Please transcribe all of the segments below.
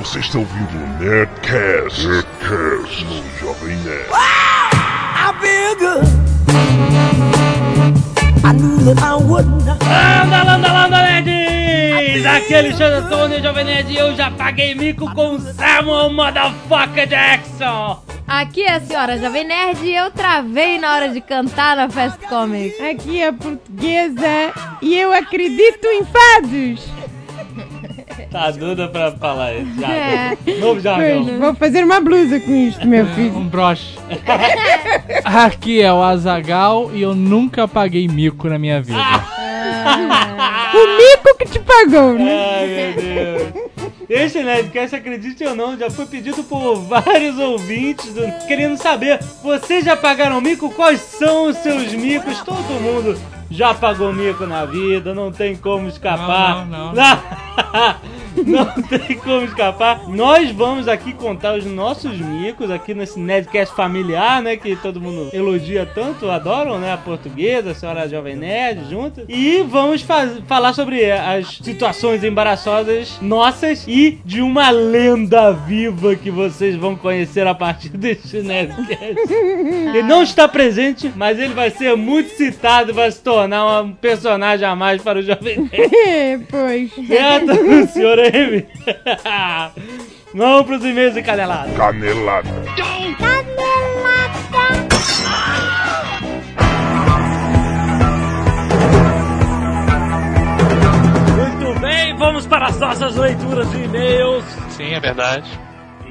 Você está ouvindo o Nerdcast, Nerdcast no Jovem Nerd. I feel good. I knew that I wouldn't. Landa, landa, landa, nerds! Aqui é Alexandre Antônio, Jovem Nerd, e eu já paguei mico com Samuel Motherfucker Jackson! Aqui é a senhora Jovem Nerd e eu travei na hora de cantar na Fast Comics. Aqui é portuguesa e eu acredito em fados. Tá dura pra falar isso, já. É. Novo jargão. Vou fazer uma blusa com isto, meu filho. Um broche. Aqui é o Azagal e eu nunca paguei mico na minha vida. O mico que te pagou, né? Ai, meu Deus. Este Nerdcast, acredite ou não, já foi pedido por vários ouvintes do- querendo saber, vocês já pagaram mico? Quais são os seus micos? Todo mundo já pagou mico na vida, não tem como escapar. Não, não, não. Não tem como escapar. Nós vamos aqui contar os nossos micos aqui nesse Nerdcast familiar, né? Que todo mundo elogia tanto, adoram, né? A portuguesa, a senhora Jovem Nerd junto. E vamos falar sobre as situações embaraçosas nossas e de uma lenda viva que vocês vão conhecer a partir deste Nerdcast. Ele não está presente, mas ele vai ser muito citado vai se tornar um personagem a mais para o Jovem Nerd. pois. Certo, senhor M? Vamos pros e-mails encanelados. Canelada. Muito bem, vamos para as nossas leituras de e-mails. Sim, é verdade.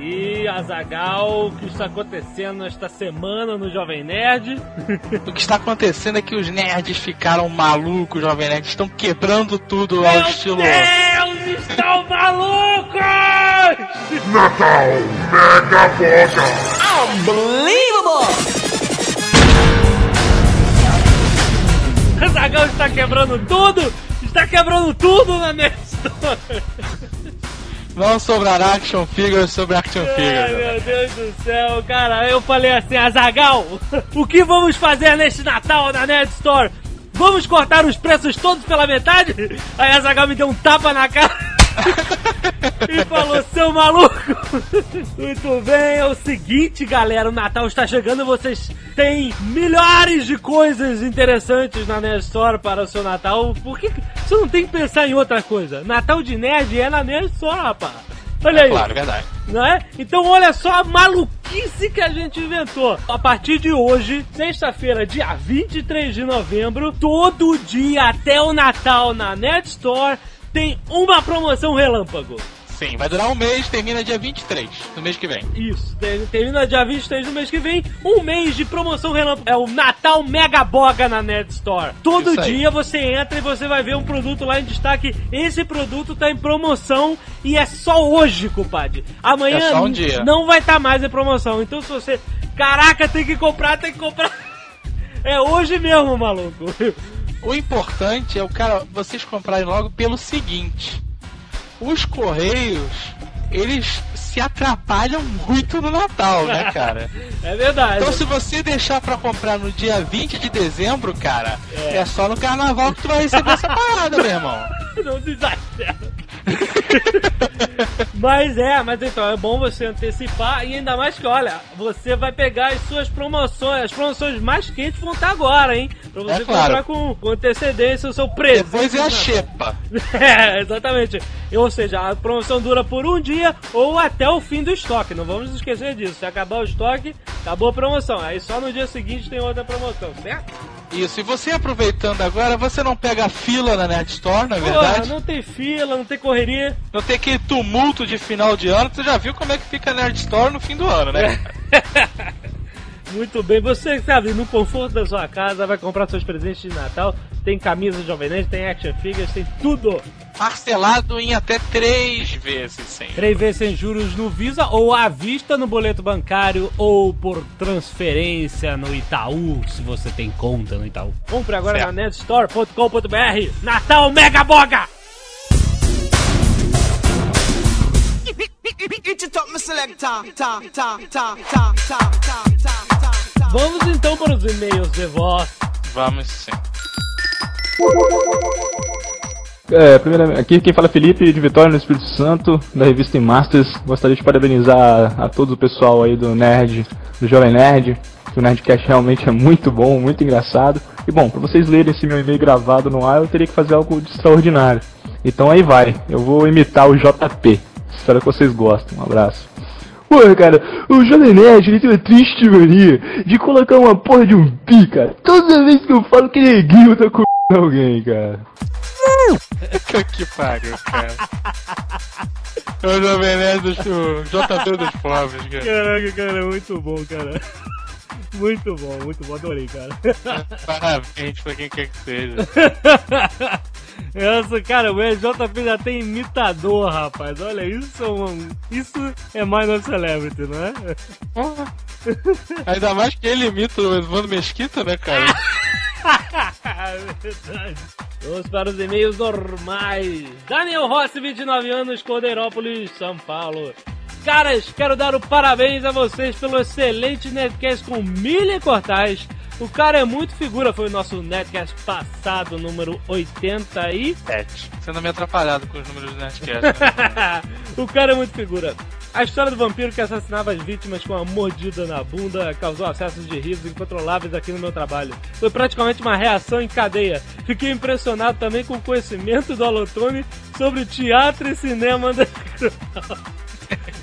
E Azagal, o que está acontecendo esta semana no Jovem Nerd? O que está acontecendo é que os nerds ficaram malucos, Jovem Nerd. Estão quebrando tudo ao estilo. Deus, estão malucos! Natal Mega Boga. Azagal está quebrando tudo! Está quebrando tudo na Nerd Store! Não sobrar action figures sobre action Ai, figures. meu Deus do céu, cara, eu falei assim, Azagal, o que vamos fazer neste Natal na Nerd Store? Vamos cortar os preços todos pela metade? Aí Azagal me deu um tapa na cara e falou, seu maluco! Muito bem, é o seguinte, galera, o Natal está chegando vocês têm milhares de coisas interessantes na Nerd Store para o seu Natal. Por que você não tem que pensar em outra coisa? Natal de Nerd é na Nerd Store, rapaz. Olha aí. Claro, é verdade. Não é? Então olha só a maluquice que a gente inventou. A partir de hoje, sexta-feira, dia 23 de novembro, todo dia até o Natal na Net Store tem uma promoção relâmpago. Sim, vai durar um mês, termina dia 23 do mês que vem. Isso, ter- termina dia 23 do mês que vem, um mês de promoção relâmpago. É o Natal Mega Boga na Net Store. Todo Isso aí. dia você entra e você vai ver um produto lá em destaque. Esse produto tá em promoção e é só hoje, compadre. Amanhã É só um dia. não vai estar mais em promoção. Então se você, caraca, tem que comprar, tem que comprar. É hoje mesmo, maluco. O importante é o cara, vocês comprarem logo pelo seguinte: os correios, eles se atrapalham muito no Natal, né, cara? É verdade. Então se você deixar pra comprar no dia 20 de dezembro, cara, é, só no carnaval que tu vai receber essa parada, meu irmão. Não exagera. mas é, mas então é bom você antecipar e ainda mais que, olha, você vai pegar as suas promoções, as promoções mais quentes vão estar agora, hein? Pra você É claro. comprar com, com antecedência o seu presente. Depois é a de xepa. É, exatamente. Ou seja, a promoção dura por um dia ou até o fim do estoque. Não vamos esquecer disso. Se acabar o estoque, acabou a promoção. Aí só no dia seguinte tem outra promoção, certo? Isso, e você aproveitando agora, você não pega a fila na Nerd Store, na Porra, verdade? não tem fila, não tem correria. Não tem aquele tumulto de final de ano, você já viu como é que fica a Nerd Store no fim do ano, né? Muito bem, você sabe, no conforto da sua casa, vai comprar seus presentes de Natal. Tem camisa Jovem Nerd, tem action figures, tem tudo. Parcelado em até três vezes, sim. Três vezes sem juros no Visa ou à vista no boleto bancário ou por transferência no Itaú, se você tem conta no Itaú. Compre agora Certo. na netstore.com.br. Natal Mega Boga! It it up, me selector. Ta ta ta ta ta ta ta ta. Vamos então para os e-mails de voz. Vamos sim. É, primeiramente, aqui quem fala é Felipe de Vitória no Espírito Santo, da revista Masters. Gostaria de parabenizar a, a todo o pessoal aí do Nerd, do Jovem Nerd, que o Nerdcast realmente é muito bom, muito engraçado. E bom, para vocês lerem esse meu e-mail gravado no ar, eu teria que fazer algo de extraordinário. Então aí vai, eu vou imitar o JP. Espero que vocês gostem. Um abraço. Porra, cara, o Jovem Nerd ele tem uma triste mania de colocar uma porra de um pi, cara. Toda vez que eu falo que neguinho tá com alguém, cara. que pariu, cara. É o Jovem Nerd do o JP dos pobres, cara. Caraca, cara, muito bom, cara. Muito bom, muito bom, adorei, cara. Parabéns pra quem quer que seja. Essa, cara, o JP já tem imitador, rapaz. Olha, isso é, um, isso é mais no Celebrity, não é? Ainda mais que ele imita o Evandro Mesquita, né, cara? Verdade. Vamos para os e-mails normais. Daniel Rossi, 29 anos, Cordeirópolis, São Paulo. Caras, quero dar o parabéns a vocês pelo excelente Netcast com Milha Cortais. O cara é muito figura, foi o nosso Netcast passado, número 87. Você não me atrapalhado com os números do Netcast. Né? o cara é muito figura. A história do vampiro que assassinava as vítimas com uma mordida na bunda causou acessos de risos incontroláveis aqui no meu trabalho. Foi praticamente uma reação em cadeia. Fiquei impressionado também com o conhecimento do Alotone sobre teatro e cinema underground.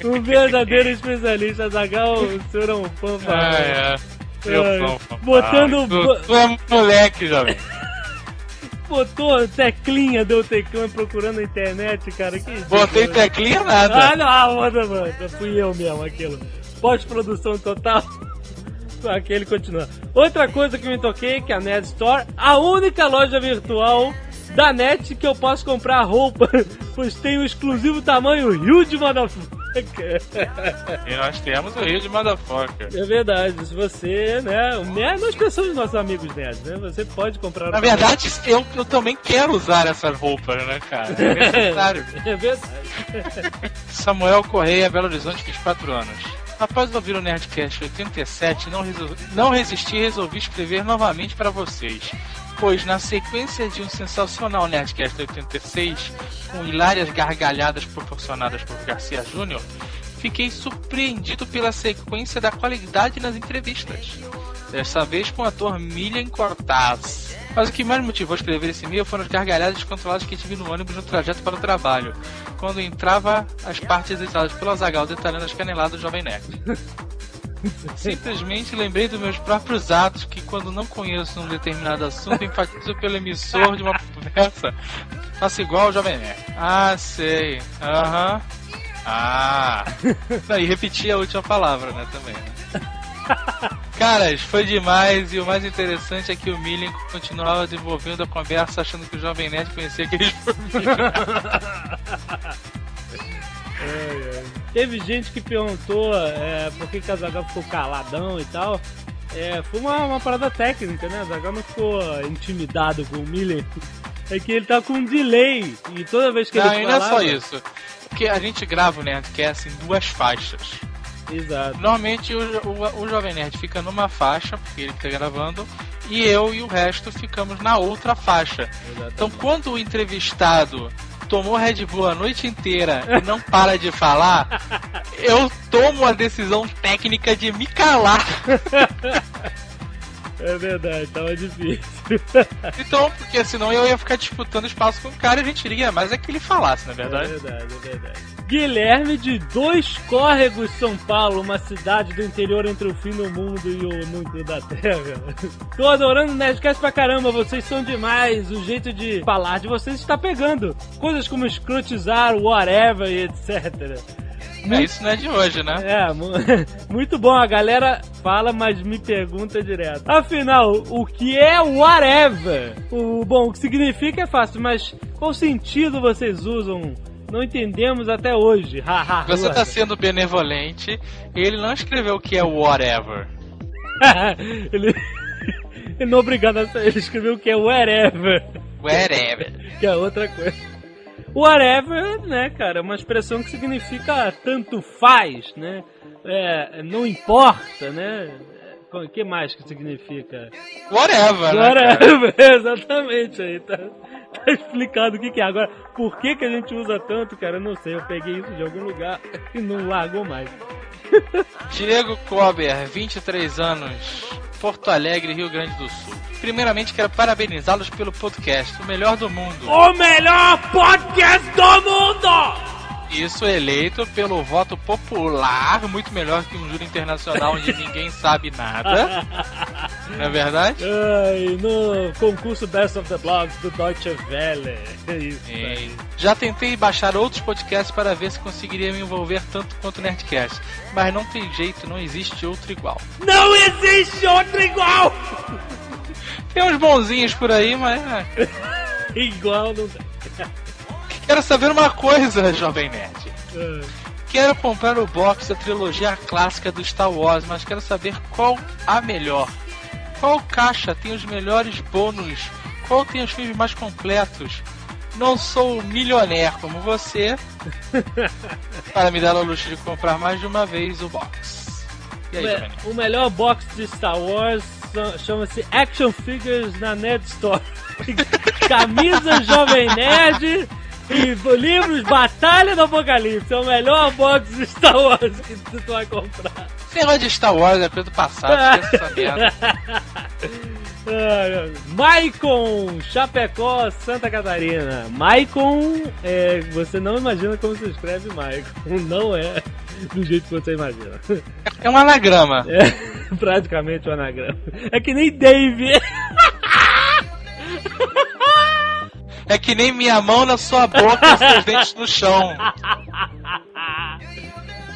Um verdadeiro especialista. Zagal, o senhor é um fã Ah, é. Eu Ai, sou um fã. botando Ah, tu, tu é moleque, jovem. Botou teclinha, deu teclinha procurando na internet, cara. Que Botei ridículo. teclinha nada. Ah, não, manda, mano. Fui eu mesmo, aquilo. Pós-produção total. Aquele continua. Outra coisa que me toquei, que a Nerd Store, a única loja virtual da net que eu posso comprar roupa, pois tem o exclusivo tamanho Huge Motherfucker. E nós temos o Rio de Motherfucker. É verdade, se você, né, né, nós pensamos nos nossos amigos nerds, né, você pode comprar... Na verdade, eu, eu também quero usar essas roupas, né, cara? É necessário. É verdade. Samuel Correia, Belo Horizonte, 24 anos. Após ouvir o Nerdcast 87, não, resol... não resisti e resolvi escrever novamente para vocês. Pois na sequência de um sensacional Nerdcast 86, com hilárias gargalhadas proporcionadas por Garcia Júnior, fiquei surpreendido pela sequência da qualidade nas entrevistas. Dessa vez com o ator Milian Cortaz. Mas o que mais me motivou a escrever esse e-mail foram as gargalhadas descontroladas que tive no ônibus no trajeto para o trabalho, quando entrava as partes editadas pelo Azagal detalhando as caneladas do Jovem Nerd. Simplesmente lembrei dos meus próprios atos que, quando não conheço um determinado assunto, enfatizo pelo emissor de uma conversa. Faço igual ao Jovem Nerd. Ah, sei. Aham. Ah. Não, e repetir a última palavra, né, também. Né? Caras, foi demais e o mais interessante é que o Millen continuava desenvolvendo a conversa achando que o Jovem Nerd conhecia aqueles Teve gente que perguntou é, por que, que a Zagal ficou caladão e tal. É, foi uma, uma parada técnica, né? A Zagal não ficou intimidado com o Miller. É que ele tá com um delay. E toda vez que Não, ele e não é só isso. Porque a gente grava o Nerdcast em duas faixas. Exato. Normalmente o, o, o Jovem Nerd fica numa faixa, porque ele fica gravando, e eu e o resto ficamos na outra faixa. Então quando o entrevistado tomou Red Bull a noite inteira e não para de falar, eu tomo a decisão técnica de me calar. É verdade, tava difícil. Então, porque senão eu ia ficar disputando espaço com o cara e a gente iria mais é que ele falasse, na É verdade. verdade, é verdade. Guilherme de Dois Córregos, São Paulo, uma cidade do interior entre o fim do mundo e o mundo da Terra. Tô adorando o Nerdcast pra caramba, vocês são demais. O jeito de falar de vocês está pegando. Coisas como escrotizar, whatever e etc. É, isso não é de hoje, né? É, mu- muito bom. A galera fala, mas me pergunta direto. Afinal, o que é whatever? O bom, o que significa é fácil, mas qual sentido vocês usam? Não entendemos até hoje. Você tá sendo benevolente e ele não escreveu o que é whatever. ele... ele não é obrigado a ele escreveu o que é wherever, Whatever. que é outra coisa. Whatever, né, cara, é uma expressão que significa tanto faz, né? É, não importa, né? O que mais que significa? Whatever, né? Whatever, exatamente aí, tá, tá explicado o que, que é. Agora, por que, que a gente usa tanto, cara? Eu não sei. Eu peguei isso de algum lugar e não largou mais. Diego Kober, 23 anos, Porto Alegre, Rio Grande do Sul. Primeiramente, quero parabenizá-los pelo podcast, o melhor do mundo. O melhor podcast do mundo! Isso eleito pelo voto popular, muito melhor que um júri internacional onde ninguém sabe nada. Não é verdade? Ai, no concurso Best of the Blogs do Deutsche Welle. É isso. Já tentei baixar outros podcasts para ver se conseguiria me envolver tanto quanto o Nerdcast, mas não tem jeito, não existe outro igual. Não existe outro igual! Tem uns bonzinhos por aí, mas. é. Igual não tem. Quero saber uma coisa, Jovem Nerd. Quero comprar o box da trilogia clássica do Star Wars, mas quero saber qual a melhor. Qual caixa tem os melhores bônus? Qual tem os filmes mais completos? Não sou milionaire como você para me dar o luxo de comprar mais de uma vez o box. E aí? O melhor box de Star Wars chama-se Action Figures na Nerd Store. Camisa Jovem Nerd e livros Batalha do Apocalipse. É o melhor box de Star Wars que tu vai comprar. Esse negócio de Star Wars é coisa do passado, esquece essa merda. Ai, Maicon, Chapecó, Santa Catarina. Maicon, é, você não imagina como se escreve Maicon. Não é do jeito que você imagina. É um anagrama. É praticamente um anagrama. É que nem Dave. É que nem minha mão na sua boca e seus dentes no chão.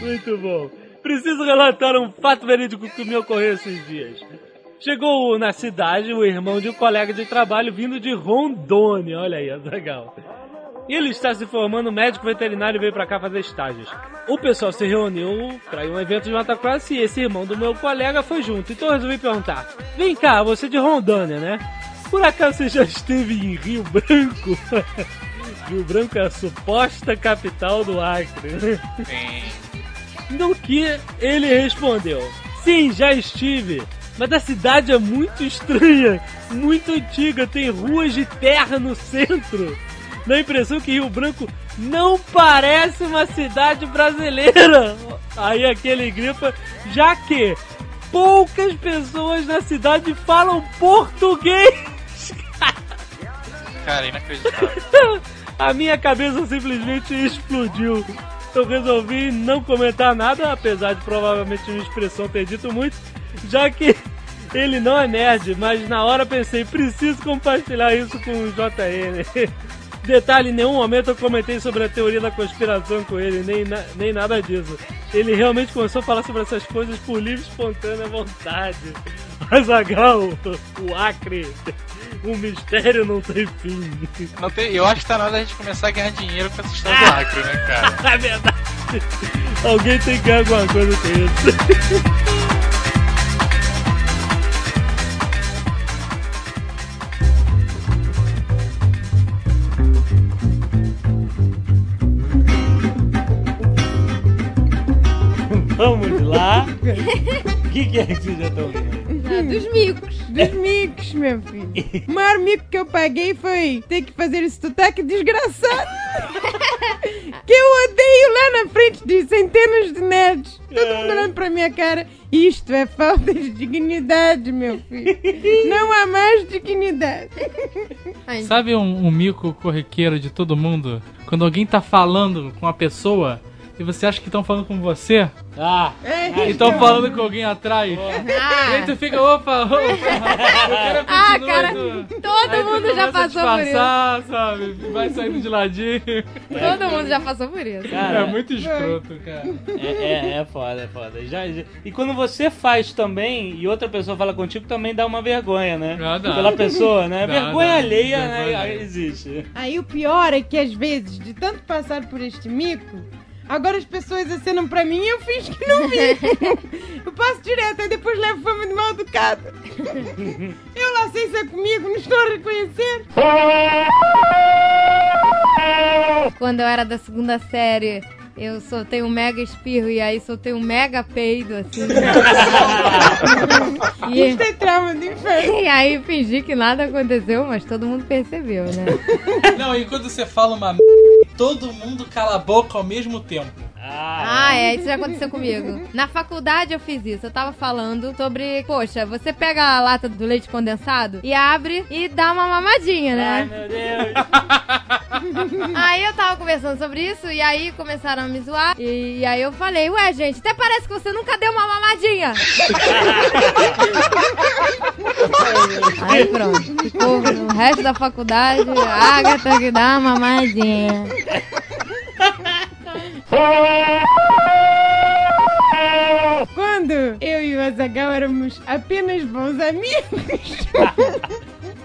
Muito bom. Preciso relatar um fato verídico que me ocorreu esses dias. Chegou na cidade o irmão de um colega de trabalho vindo de Rondônia. Olha aí, legal. Ele está se formando médico veterinário e veio pra cá fazer estágios. O pessoal se reuniu para um evento de motocross e esse irmão do meu colega foi junto. Então eu resolvi perguntar: Vem cá, você é de Rondônia, né? Por acaso você já esteve em Rio Branco? Rio Branco é a suposta capital do Acre. né? Sim. No que ele respondeu: Sim, já estive. Mas a cidade é muito estranha, muito antiga, tem ruas de terra no centro. Dá a impressão que Rio Branco não parece uma cidade brasileira. Aí aquele grifa, já que poucas pessoas na cidade falam português. Cara, inacreditável. A minha cabeça simplesmente explodiu. Eu resolvi não comentar nada, apesar de provavelmente minha expressão ter dito muito, já que ele não é nerd, mas na hora pensei, preciso compartilhar isso com o JN. Detalhe, em nenhum momento eu comentei sobre a teoria da conspiração com ele, nem, na- nem nada disso. Ele realmente começou a falar sobre essas coisas por livre e espontânea vontade. Mas Agal, o Acre, o mistério não tem fim. Não tem- eu acho que tá na hora da gente começar a ganhar dinheiro com essa história do Acre, né, cara? É verdade. Alguém tem que ganhar alguma coisa com isso. Vamos lá. O que, que é que vocês já estão vendo? Meu filho. O maior mico que eu paguei foi ter que fazer esse sotaque desgraçado. que eu odeio lá na frente de centenas de nerds. Todo mundo olhando pra minha cara. Isto é falta de dignidade, meu filho. Não há mais dignidade. Sabe um, um mico corriqueiro de todo mundo? Quando alguém tá falando com uma pessoa e você acha que estão falando com você Ah, É, e estão falando com alguém atrás. E aí Ah, tu fica, opa, opa, ah, cara, tu- todo aí tu mundo já passou por isso. sabe? Vai saindo de ladinho. Todo mundo já passou por isso. cara, É muito escroto, cara. É, é, é foda, é foda. Já, já- E quando você faz também e outra pessoa fala contigo, também dá uma vergonha, né? Ah, dá. Pela pessoa, né? Dá, vergonha dá. alheia, Vergonha né? alheia. Existe. Aí o pior é que às vezes, de tanto passar por este mico, agora as pessoas acenam pra mim e eu finjo que não vi. eu passo direto, aí depois levo fama de mal educado. eu lá sei se é comigo, não estou a reconhecer. Quando eu era da segunda série, eu soltei um mega espirro e aí soltei um mega peido, assim. e, Isso é trauma de inferno. e aí fingi que nada aconteceu, mas todo mundo percebeu, né? Não, e quando você fala uma m... todo mundo cala a boca ao mesmo tempo. Ah, é, isso já aconteceu comigo. Na faculdade eu fiz isso. Eu tava falando sobre, poxa, você pega a lata do leite condensado e abre e dá uma mamadinha, Ai, né? meu Deus. Aí eu tava conversando sobre isso e aí começaram a me zoar. E, e aí eu falei, ué, gente, até parece que você nunca deu uma mamadinha. aí pronto. Ficou no resto da faculdade, a Agatha que dá uma mamadinha. Quando eu e o Azagal éramos apenas bons amigos,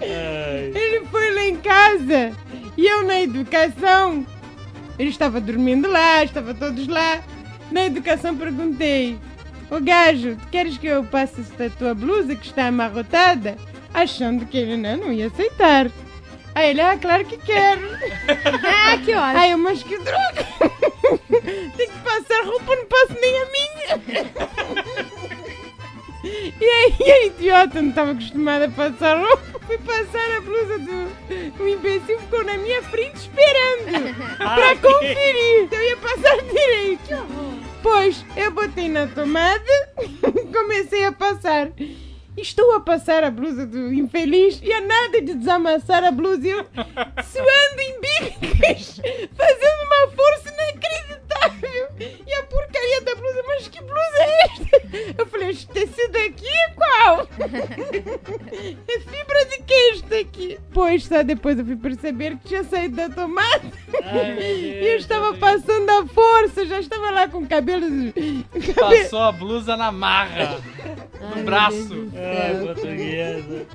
ele foi lá em casa e eu na educação. Ele estava dormindo lá, estava todos lá. Na educação perguntei: Ô gajo, queres que eu passe esta tua blusa que está amarrotada? Achando que ele não, não ia aceitar. Aí ele, ah, claro que quero. É, que ótimo. Aí eu, mas que droga! Tem que passar roupa, não passo nem a minha! E aí a idiota não estava acostumada a passar roupa, fui passar a blusa do. O imbecil ficou na minha frente esperando pra Ai. conferir se eu ia passar direito. Pois eu botei na tomada, comecei a passar. Estou a passar a blusa do infeliz e a nada de desamassar a blusa e eu suando em bicas, fazendo uma força inacreditável. E a porcaria da blusa, mas que blusa é esta? Eu falei, este tecido aqui é qual? É fibra de que este aqui? Pois só depois eu fui perceber que tinha saído da tomada. Ai, E eu estava passando a força, já estava lá com cabelos. Passou a blusa na marra. No braço. Ai, portuguesa.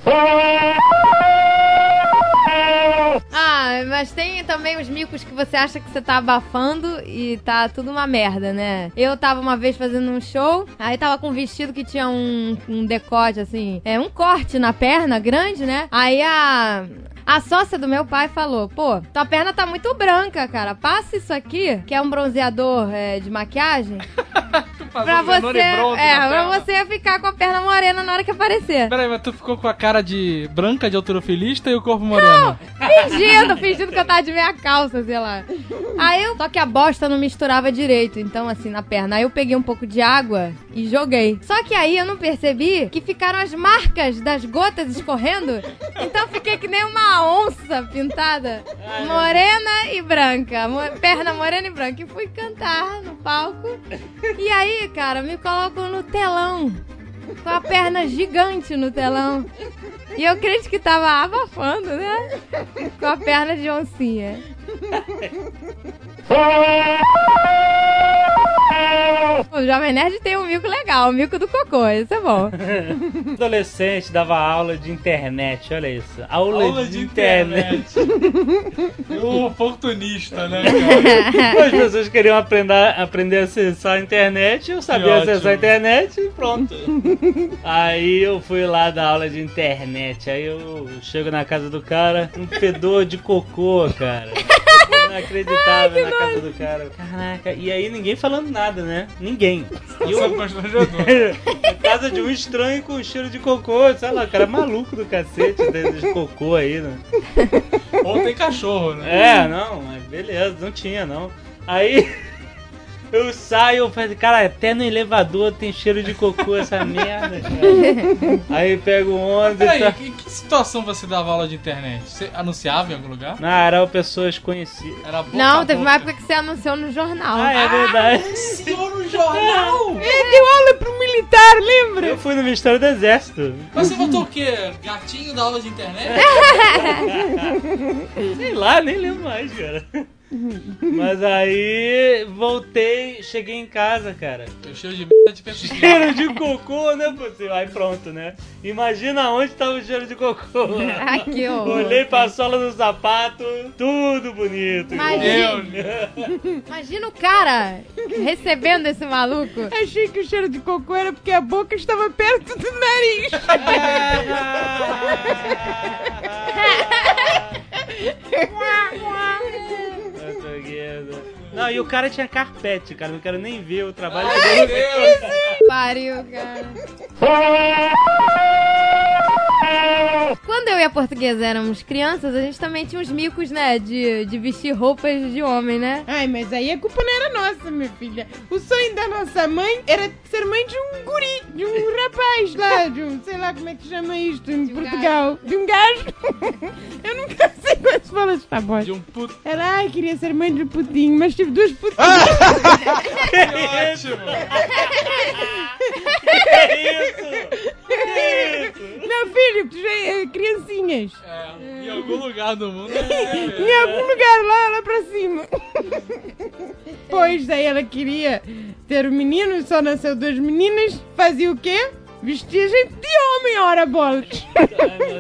Ah, mas tem também os micos que você acha que você tá abafando e tá tudo uma merda, né? Eu tava uma vez fazendo um show, aí tava com um vestido que tinha um, um decote, assim, é um corte na perna grande, né? Aí a. A sócia do meu pai falou: pô, tua perna tá muito branca, cara. Passa isso aqui, que é um bronzeador é, de maquiagem, pra você. É, pra você ficar com a perna morena na hora que aparecer. Peraí, mas tu ficou com a cara de branca de autorofilista e o corpo moreno? Fingindo, fingindo que eu tava de meia calça, sei lá. Aí eu. Só que a bosta não misturava direito, então assim, na perna. Aí eu peguei um pouco de água e joguei. Só que aí eu não percebi que ficaram as marcas das gotas escorrendo. Então eu fiquei que nem uma onça pintada. Morena e branca. Mo- Perna morena e branca. E fui cantar no palco. E aí, cara, me colocam no telão. Com a perna gigante no telão. E eu crente que tava abafando, né? Com a perna de oncinha. O Jovem Nerd tem um mico legal, o mico do cocô, isso é bom. Adolescente dava aula de internet, olha isso. Aula, Aula de, de internet. O oportunista, né, cara? As pessoas queriam aprender, aprender a acessar a internet, eu sabia Que acessar ótimo. a internet e pronto. aí eu fui lá dar aula de internet, aí eu chego na casa do cara, um fedor de cocô, cara. Inacreditável na casa do cara. Caraca, e aí ninguém falando nada, né? Ninguém. E eu, na casa de um estranho com cheiro de cocô, sei lá, o cara é maluco do cacete de cocô aí, né? Ou tem cachorro, né? É, não, mas beleza, não tinha não. Aí eu saio, eu falei, cara, até no elevador tem cheiro de cocô essa merda, cara. Aí pego o ônibus e Peraí, tá... em que situação você dava aula de internet? Você anunciava em algum lugar? Não, eram pessoas conhecidas. Era boca Não, teve boca. uma época que você anunciou no jornal. Ah, é verdade. Anunciou no jornal! Ele deu aula pro militar, lembra? Eu fui no Ministério do Exército. Mas você botou o quê? Gatinho da aula de internet? Sei lá, nem lembro mais, cara. Mas aí voltei, cheguei em casa, cara. Eu cheio de merda de. Cheiro de cocô, não é possível. Aí pronto, né? Imagina onde tava o cheiro de cocô. Ai, que horror. Olhei pra sola do sapato, tudo bonito. Imagina. Imagina o cara recebendo esse maluco. Achei que o cheiro de cocô era porque a boca estava perto do nariz. Portuguesa. Não, e o cara tinha carpete, cara. Não quero nem ver o trabalho dele. Pariu, cara. Quando eu e a portuguesa éramos crianças, a gente também tinha uns micos, né? De, de vestir roupas de homem, né? Ai, mas aí a culpa não era nossa, minha filha. O sonho da nossa mãe era ser mãe de um guri, de um rapaz lá, de um, sei lá como é que chama isto em De um Portugal. De um gajo. Eu nunca sei como se fala esta voz. De um puto. Era, ai, queria ser mãe de um putinho, mas tive duas putinhas. Ótimo! Meu filho, tu já é criancinhas. É, em algum lugar do mundo. Em algum lugar lá, lá pra cima. Pois daí ela queria ter um menino e só nasceu duas meninas. Fazia o quê? Vestia gente de homem, ora bolas.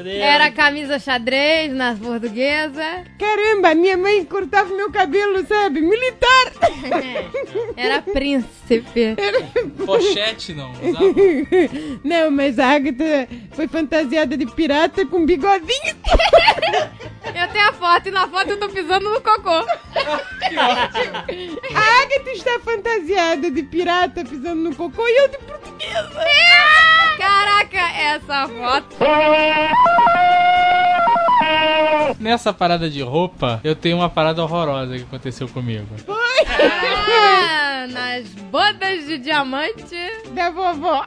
Era camisa xadrez na portuguesa. Caramba, minha mãe cortava meu cabelo, sabe? Militar. Era príncipe. Pochete não. usava? Não, mas a Agatha foi fantasiada de pirata com bigodinho. Eu tenho a foto e na foto eu tô pisando no cocô. A Agatha está fantasiada de pirata pisando no cocô e eu de portuguesa. Caraca, essa foto. Nessa parada de roupa, eu tenho uma parada horrorosa que aconteceu comigo. Ah, nas bodas de diamante. Da vovó.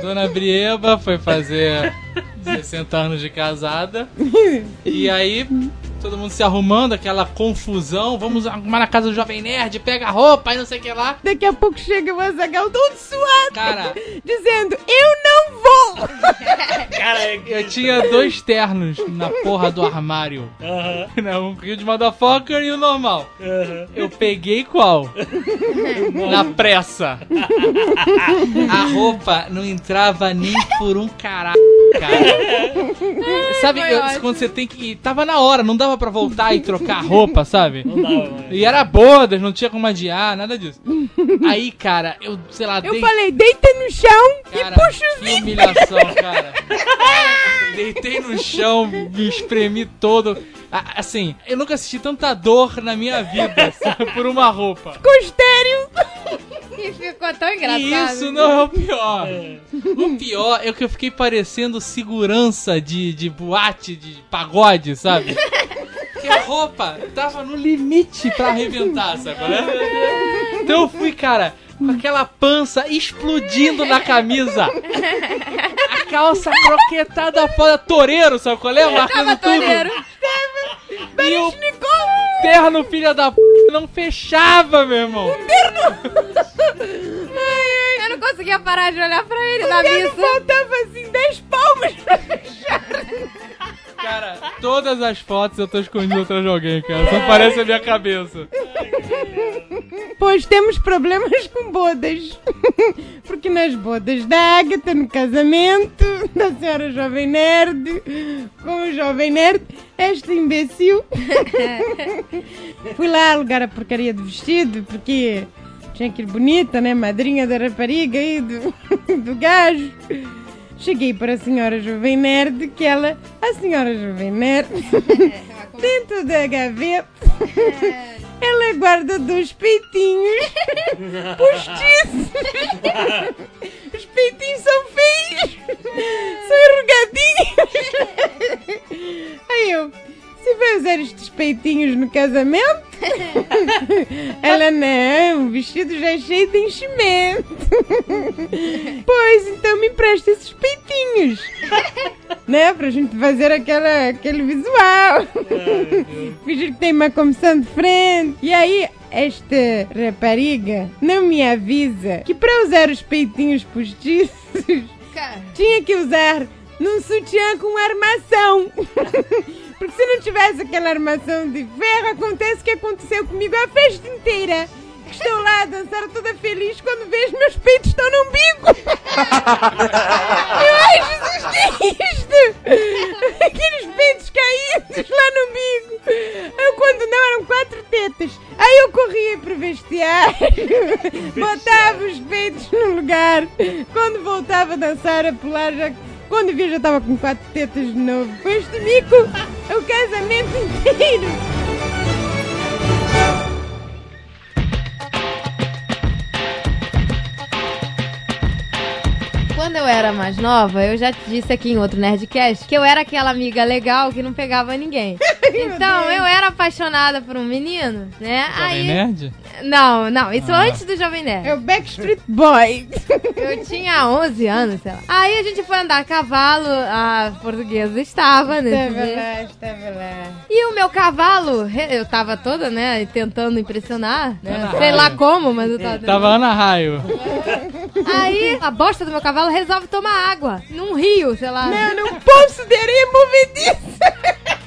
Dona Brieba foi fazer 60 anos de casada. E aí, todo mundo se arrumando, aquela confusão. Vamos arrumar na casa do Jovem Nerd, pega a roupa e não sei o que lá. Daqui a pouco chega o Azagal todo suado. Cara, Dizendo, eu não vou. Cara, eu tinha dois ternos na porra do armário. Aham, Né, Um Rio de Motherfucker e o normal. aham. Eu peguei qual? Na pressa. A roupa não entrava nem por um caralho, cara. Sabe, eu- quando você tem que. Tava na hora, não dava pra voltar e trocar a roupa, sabe? Não dava, mano. E era bodas, não tinha como adiar, nada disso. Aí, cara, eu, sei lá, Eu dei. falei, deita no chão Cara, e puxa o que zíper. humilhação, cara. Deitei no chão, me espremi todo. A- Assim, eu nunca assisti tanta dor na minha vida sabe, por uma roupa. Ficou estéreo. E ficou tão engraçado. E isso não é o pior. O pior é que eu fiquei parecendo segurança de, de boate, de pagode, sabe? Roupa tava no limite pra arrebentar, sabe? Né? Então eu fui, cara, com aquela pança explodindo na camisa. A calça croquetada fora, toureiro, sabe qual é? Marcando tudo. toreiro. E o terno, filha da p, não fechava, meu irmão. Eu não conseguia parar de olhar pra ele na Não missa. faltava assim 10 palmas pra fechar. Cara, todas as fotos eu tô escondido atrás de alguém, cara. Só parece a minha cabeça. Pois temos problemas com bodas. Porque nas bodas da Agatha, no casamento da senhora Jovem Nerd, com o Jovem Nerd, este imbecil. Fui lá alugar a porcaria do vestido, porque tinha que ir bonita, né? Madrinha da rapariga aí, do, do gajo. Cheguei para a senhora Jovem Nerd, que ela, a senhora Jovem Nerd, dentro da gaveta, ela guarda dois peitinhos postiços. Os peitinhos são feios, são enrugadinhos. Aí eu, você vai usar estes peitinhos no casamento? Ela, não, o vestido já é cheio de enchimento. Pois, então me empresta esses peitinhos. Né, pra gente fazer aquela, aquele visual. Fingir que tem uma comissão de frente. E aí, esta rapariga não me avisa que para usar os peitinhos postiços Cara, tinha que usar num sutiã com armação. Porque se não tivesse aquela armação de ferro, acontece o que aconteceu comigo a festa inteira. Estou lá a dançar toda feliz quando vejo meus peitos estão no umbigo. Eu, ai, Jesus, é isto? Aqueles peitos caídos lá no umbigo. Eu, quando não, eram quatro tetas. Aí eu corria para o vestiário, botava os peitos no lugar. Quando voltava a dançar, a pular, já, quando vi, já estava com quatro tetas de novo. Com este mico, casamento inteiro. Quando eu era mais nova, eu já te disse aqui em outro Nerdcast que eu era aquela amiga legal que não pegava ninguém. então, eu era apaixonada por um menino, né? Aí. Nerd? Não, não, isso Ah. antes do Jovem Nerd. É o Backstreet Boy. Eu tinha 11 anos, sei lá. Aí a gente foi andar a cavalo, a portuguesa estava nesse Estava dia. lá, estava lá. E o meu cavalo, eu tava toda, né, tentando impressionar, né? Ana Sei lá Raio. como, mas eu tava. Tava Ana Raio. Aí a bosta do meu cavalo resolve tomar água num rio, sei lá. Não, de areia movediça.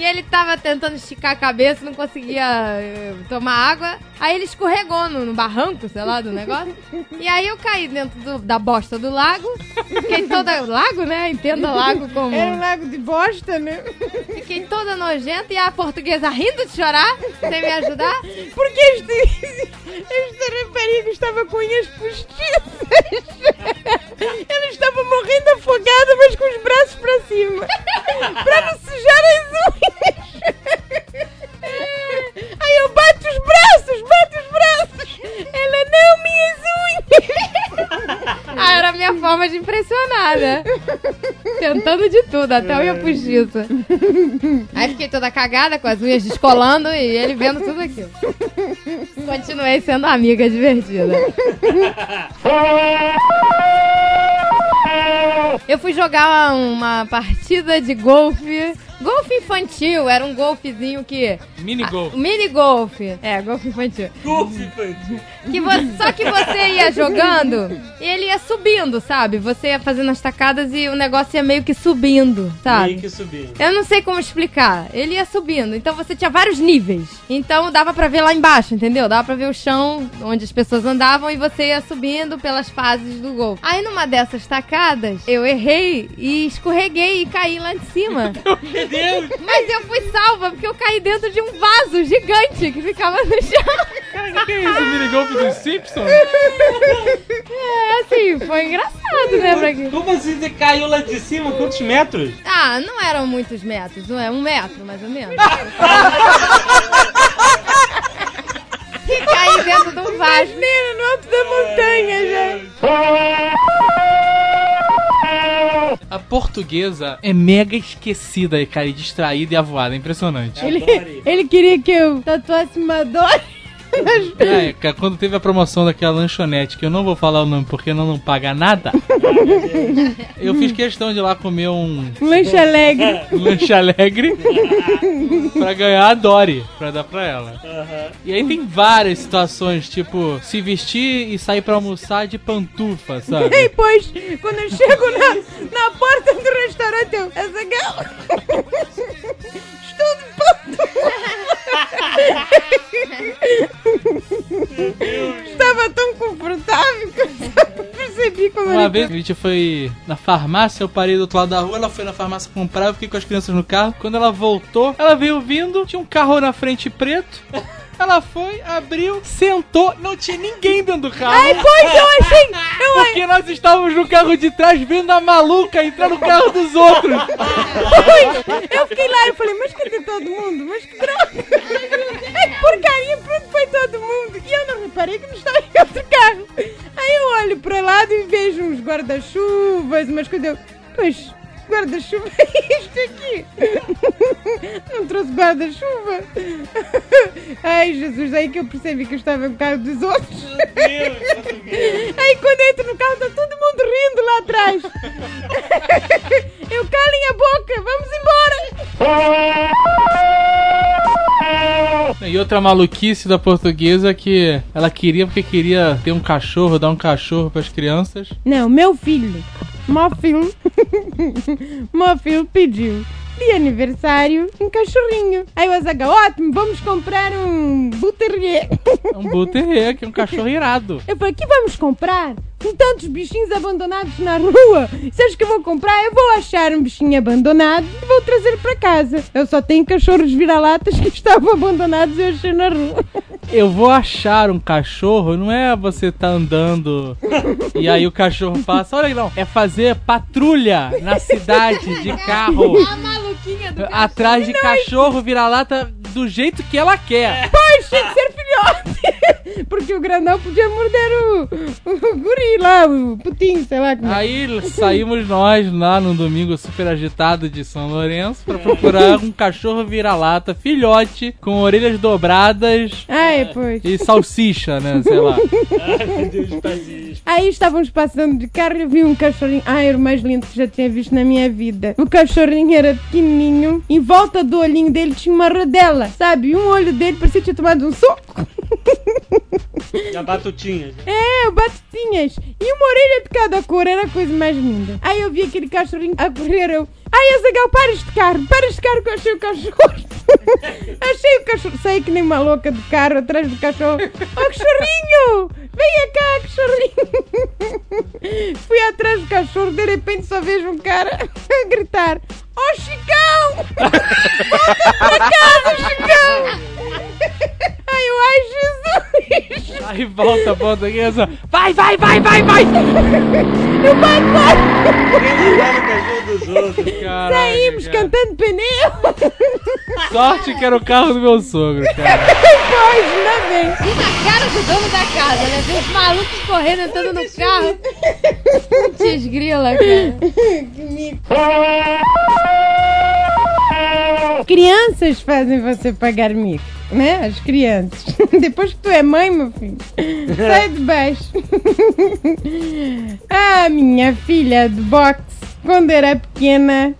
E ele tava tentando esticar a cabeça, não conseguia eh, tomar água. Aí ele escorregou no, no barranco, sei lá, do negócio. E aí eu caí dentro do- da bosta do lago. Fiquei toda. Lago, né? Entenda lago como. Era um lago de bosta, né? Fiquei toda nojenta e a portuguesa rindo de chorar, sem me ajudar. Porque este, este rapariga estava com unhas postiças. Ela estava morrendo afogada, mas com os braços para cima. Para não sujar as unhas. Aí eu bato os braços, bato os braços. Ela, não, minhas unhas. Ah, era a minha forma de impressionar, né? Tentando de tudo, até unha postiça. Aí fiquei toda cagada, com as unhas descolando e ele vendo tudo aquilo. Continuei sendo amiga divertida. Eu fui jogar uma partida de golfe. Golfe infantil, era um golfezinho que. Mini golf. Mini golfe. É, golfe infantil. Golfe infantil. Que vo- só que você ia jogando e ele ia subindo, sabe? Você ia fazendo as tacadas e o negócio ia meio que subindo, sabe? Meio que subindo. Eu não sei como explicar. Ele ia subindo, então você tinha vários níveis. Então dava pra ver lá embaixo, entendeu? Dava pra ver o chão onde as pessoas andavam e você ia subindo pelas fases do gol. Aí numa dessas tacadas, eu errei e escorreguei e caí lá de cima. Deus! Mas eu fui salva porque eu caí dentro de um vaso gigante que ficava no chão. Cara, que é isso? Mini golf dos Simpsons? É, assim, foi engraçado, né, pra quê? Como assim você caiu lá de cima? Quantos metros? Ah, não eram muitos metros, não é? Um metro, mais ou menos. e caí dentro de um vaso. Menina, no alto da montanha já. A portuguesa é mega esquecida, cara, e distraída e avoada. É impressionante. Ele, ele queria que eu tatuasse dor. É, cara, quando teve a promoção daquela lanchonete, que eu não vou falar o nome porque não, não paga nada, eu fiz questão de ir lá comer um, lanche alegre. um lanche alegre pra ganhar a Dory, pra dar pra ela. E aí tem várias situações, tipo, se vestir e sair pra almoçar de pantufa, E sabe? depois, quando eu chego na, na porta do restaurante, eu. Azaghal. Estou de pantufa. Estava tão confortável que eu só percebi quando Uma vez a gente foi na farmácia, eu parei do outro lado da rua, ela foi na farmácia comprar, eu fiquei com as crianças no carro. Quando ela voltou, ela veio vindo, tinha um carro na frente preto. Ela foi, abriu, sentou, não tinha ninguém dentro do carro. Ai, pois eu achei. Eu Porque nós estávamos no carro de trás vendo a maluca entrar no carro dos outros. Eu fiquei lá e falei, mas cadê todo mundo? Mas que droga! Ai, que porcaria, pra onde foi todo mundo? E eu não reparei que não estava em outro carro. Aí eu olho para lado e vejo uns guarda-chuvas, umas coisas. Eu, Pois, guarda-chuva é isto aqui. Não trouxe guarda-chuva. Ai, Jesus, aí que eu percebi que eu estava no carro dos outros. Aí quando entro no carro, tá todo mundo rindo lá atrás. Eu calem a boca, vamos embora. E outra maluquice da portuguesa que ela queria porque queria ter um cachorro, dar um cachorro para as crianças. Não, meu filho, meu filho pediu de aniversário um cachorrinho. Aí o Azaga, ótimo, vamos comprar um Buterrier. Um buterê, que é um cachorro irado. Eu falei, que vamos comprar? Com tantos bichinhos abandonados na rua. Você acha que eu vou comprar? Eu vou achar um bichinho abandonado e vou trazer para casa. Eu só tenho cachorros vira-latas que estavam abandonados e eu achei na rua. Eu vou achar um cachorro, não é você tá andando e aí o cachorro passa. Olha, não, é fazer patrulha na cidade de carro. A maluquinha do Atrás de cachorro vira-lata do jeito que ela quer. Pois, tinha que ser filhote. porque o grandão podia morder o, o guri lá, o putinho, sei lá como é. Aí saímos nós lá no domingo super agitado de São Lourenço pra procurar um cachorro vira-lata, filhote, com orelhas dobradas Ai, pois. e salsicha, né? Sei lá. Ai, meu Deus, faz isso. Aí estávamos passando de carro e vi um cachorrinho. Ai, era o mais lindo que já tinha visto na minha vida. O cachorrinho era pequenininho. Em volta do olhinho dele tinha uma rodela, sabe? E um olho dele parecia que tinha tomado um soco. E a batutinha. É, batutinhas. E uma orelha de cada cor, era a coisa mais linda. Aí eu vi aquele cachorrinho a correr, eu... Ai, Azagal, para este carro, para este carro que eu achei o cachorro. achei o cachorro, saí que nem uma louca do carro, atrás do cachorro. Ó, cachorrinho, venha cá, cachorrinho. Fui atrás do cachorro, de repente só vejo um cara a gritar. Ó, Chicão! Volta pra casa, Chicão! Ai, eu, ai, Jesus! Aí volta, volta aqui, essa. Vai, vai, vai, vai, vai! Eu vai, o cachorro dos outros? Caraca, Saímos cara. cantando pneu! Sorte que era o carro do meu sogro, cara. Pois, ainda bem! E na cara do dono da casa, né? Vê os malucos correndo, entrando no carro. Putz, grila, cara. Crianças fazem você pagar mico, né? As crianças. Depois que tu é mãe, meu filho, sai de baixo. ah, minha filha do boxe, quando era pequena,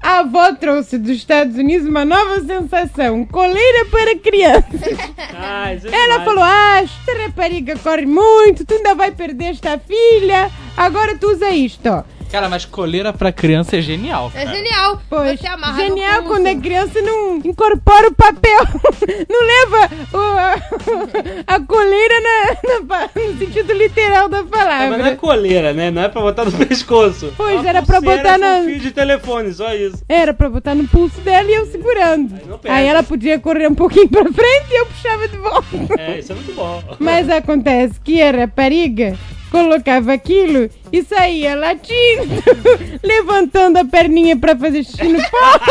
a avó trouxe dos Estados Unidos uma nova sensação: coleira para crianças. Ah, é Ela falou: Ah, esta rapariga corre muito, tu ainda vai perder esta filha. Agora tu usa isto, ó. Cara, mas coleira pra criança é genial. É genial. Pois, Você amarra genial no quando é criança não incorpora o papel, não leva o- a, a coleira na- na no sentido literal da É, mas não é palavra. coleira, né? Não é pra botar no pescoço. Pois, É uma era pra botar com na- fio de telefone, só isso. Era pra botar no pulso dela e eu segurando. Aí. Aí ela podia correr um pouquinho pra frente e eu puxava de volta. É, isso é muito bom. Mas acontece que a rapariga colocava aquilo e saía latindo, levantando a perninha pra fazer xixi no poste.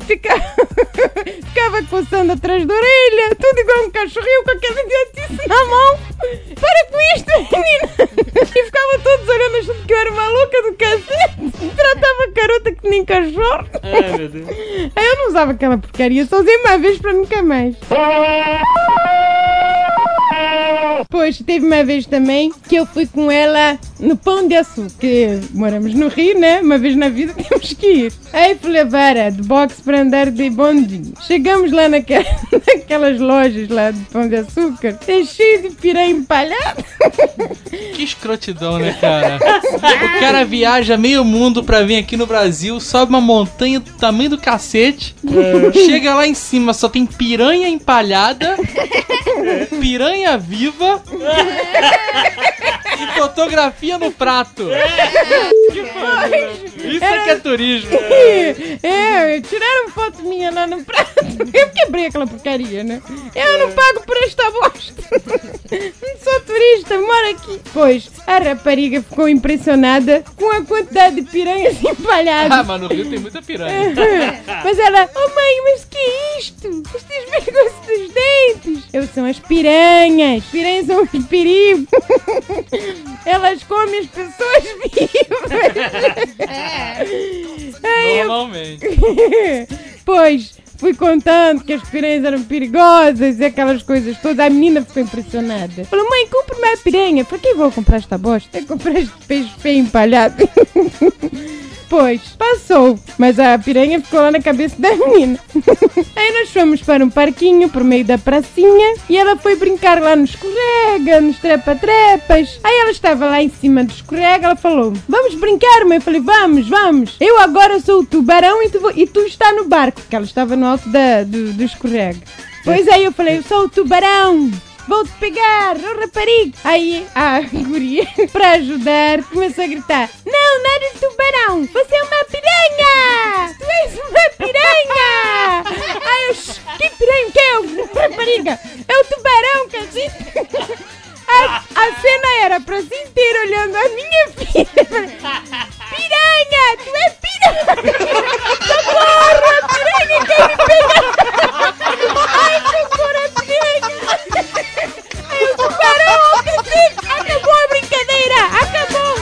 Ficava, ficava coçando atrás da orelha, tudo igual um cachorrinho com aquela idiotice na mão. Para com isto, menina! E ficavam todos olhando achando que eu era maluca do cacete. Tratava a garota que nem cachorro. É, meu Deus. Aí eu não usava aquela porcaria, só usei uma vez pra nunca mais. Pois, teve uma vez também que eu fui com ela no Pão de Açúcar, que moramos no Rio, né? Uma vez na vida temos que ir. Aí fui levar a de boxe para andar de bondinho. Chegamos lá naque- naquelas lojas lá de Pão de Açúcar, é cheio de piranha empalhada. Que escrotidão, né, cara? O cara viaja meio mundo pra vir aqui no Brasil, sobe uma montanha do tamanho do cacete, chega lá em cima, só tem piranha empalhada, piranha viva e fotografia no prato. Isso é que é turismo. É, tiraram foto minha lá no prato. Eu quebrei aquela porcaria, né? Eu não pago por esta bosta. Não sou turista, moro aqui. Pois, a rapariga ficou impressionada com a quantidade de piranhas Ah, empalhadas. mas no Rio tem muita piranha. Mas ela, oh mãe, mas que é isto? Estes negócios dos dentes. Eu são as piranhas. Piranhas são um perigo. Elas comem as pessoas vivas. Eu Normalmente. pois, fui contando que as piranhas eram perigosas e aquelas coisas todas. A menina ficou impressionada. Falou, mãe, compra uma piranha. Pra que vou comprar esta bosta? Eu comprei este peixe feio empalhado. Pois, passou. Mas a piranha ficou lá na cabeça da menina. Aí nós fomos para um parquinho por meio da pracinha e ela foi brincar lá no escorrega, nos trepa-trepas. Aí ela estava lá em cima do escorrega, ela falou: Vamos brincar, mãe? Eu falei: Vamos, vamos. Eu agora sou o tubarão e tu, e tu está no barco, porque ela estava no alto da, do, do escorrega. Pois aí eu falei: Eu sou o tubarão. Vou-te pegar, oh rapariga! Aí a guria, para ajudar, começou a gritar: Não, nada de tubarão! Você é uma piranha! Tu és uma piranha! Aí eu, "Shh, que piranha que é o rapariga? É o tubarão, cacete! A, a cena era para se inteira olhando a minha filha. Piranha! Tu é piranha! Socorro! A piranha quer me pegar! Ai, Parou, Petri! Acabou a brincadeira! Acabou!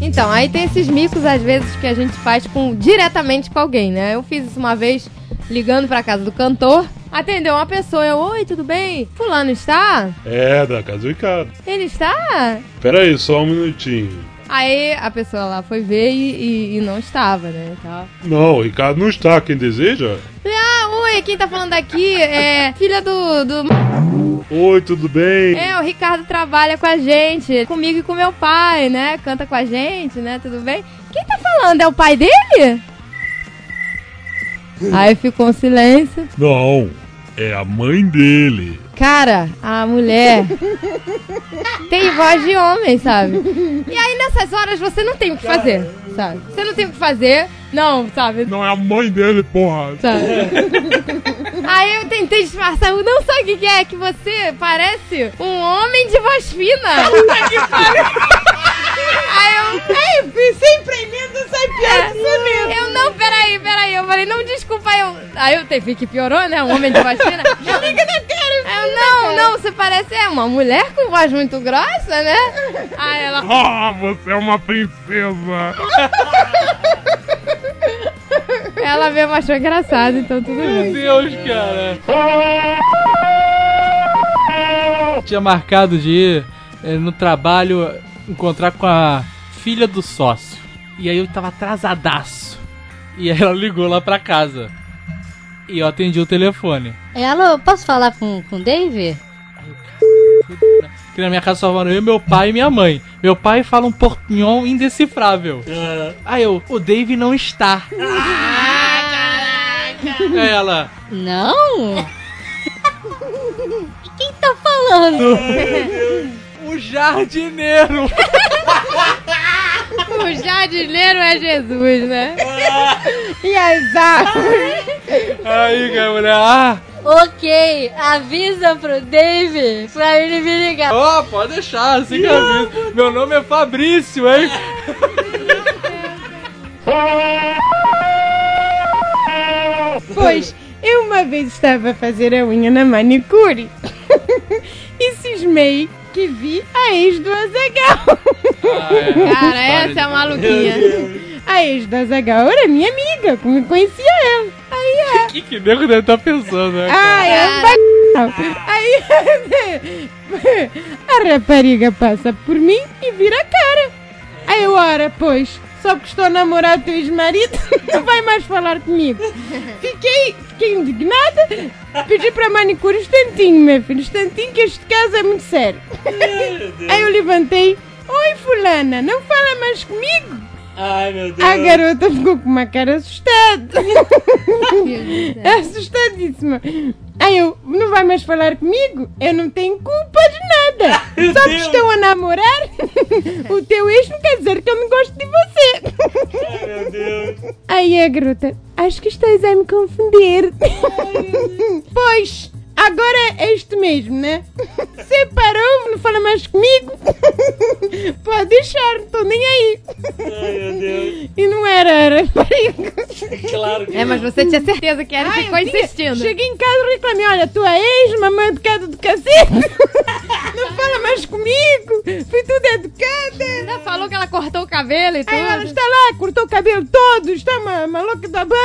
Então, aí tem esses micos às vezes que a gente faz com diretamente com alguém, né? Eu fiz isso uma vez ligando para casa do cantor Atendeu uma pessoa, eu, oi, tudo bem? Fulano está? É, da casa do Ricardo. Ele está? Pera aí, só um minutinho. Aí a pessoa lá foi ver e, e- e não estava, né? Não, o Ricardo não está. Quem deseja? Ah, oi, quem tá falando aqui é filha do, do. Oi, tudo bem? É, o Ricardo trabalha com a gente, comigo e com meu pai, né? Canta com a gente, né? Tudo bem? Quem tá falando? É o pai dele? Aí ficou um silêncio. Não, é a mãe dele. Cara, a mulher tem voz de homem, sabe? E aí nessas horas você não tem o que fazer, sabe? Você não tem o que fazer, não, sabe? Não é a mãe dele, porra. Sabe? Aí eu tentei disfarçar, eu não sabe o que que é, que você parece um homem de voz fina. Puta que pariu. Aí eu... Ei, filho, sempre emenda sai pior que. Eu não, peraí, peraí. Eu falei, não, desculpa. Aí eu, aí eu teve que piorou, né? Um homem de voz fina. Eu, Liga na cara, eu, não, não, você parece é uma mulher com voz muito grossa, né? Aí ela. Ah, você é uma princesa. Ela mesmo achou engraçado, então tudo Meu bem. Deus, cara. Tinha marcado de ir eh, no trabalho encontrar com a filha do sócio. E aí eu tava atrasadaço. E aí ela ligou lá pra casa. E eu atendi o telefone. É, alô, posso falar com, com o Dave? Que na minha casa só moram eu, meu pai e minha mãe. Meu pai fala um portunhol indecifrável. Aí eu, o Dave não está. Aí ela, Não? Quem tá falando? O jardineiro. O jardineiro é Jesus, né? E azar. Aí, cara, a mulher, ah, ok, avisa pro Dave pra ele me ligar. ó, pode deixar, assim que eu aviso. Meu nome é Fabrício, hein? Pois, eu uma vez estava a fazer a unha na manicure e cismei que vi a ex do Azagal. Cara, essa é a maluquinha. A ex do Azagal era minha amiga, como conhecia ela. Aí é. O que que nego deve estar pensando, né? é um ba- Aí a rapariga passa por mim e vira a cara. Aí eu, ora, pois, só porque estou a namorar o teu ex-marido, não vai mais falar comigo. Fiquei, fiquei indignada, pedi para a manicure um instantinho, meu filho, um instantinho que este caso é muito sério. Aí eu levantei, oi fulana, não fala mais comigo? Ai, meu Deus. A garota ficou com uma cara assustada. Assustadíssima. Aí eu, não vai mais falar comigo? Eu não tenho culpa de nada. Meu Só que estão a namorar. o teu ex não quer dizer que eu não gosto de você. Ai, meu Deus. Aí a garota, acho que estás a me confundir. pois, agora é isto mesmo, né? Separou, não fala mais comigo. Pode deixar, não estou nem aí. Ai, meu Deus. E não era, era. Claro que É, mas você tinha certeza que era e Ai, ficou tinha- insistindo. Cheguei em casa e reclamei, olha, tua ex, mamãe educada do cacete. Não fala mais comigo. Fui tudo educada. Ela falou que ela cortou o cabelo e tudo. Aí ela está lá, cortou o cabelo todo, está uma, uma louca da ban.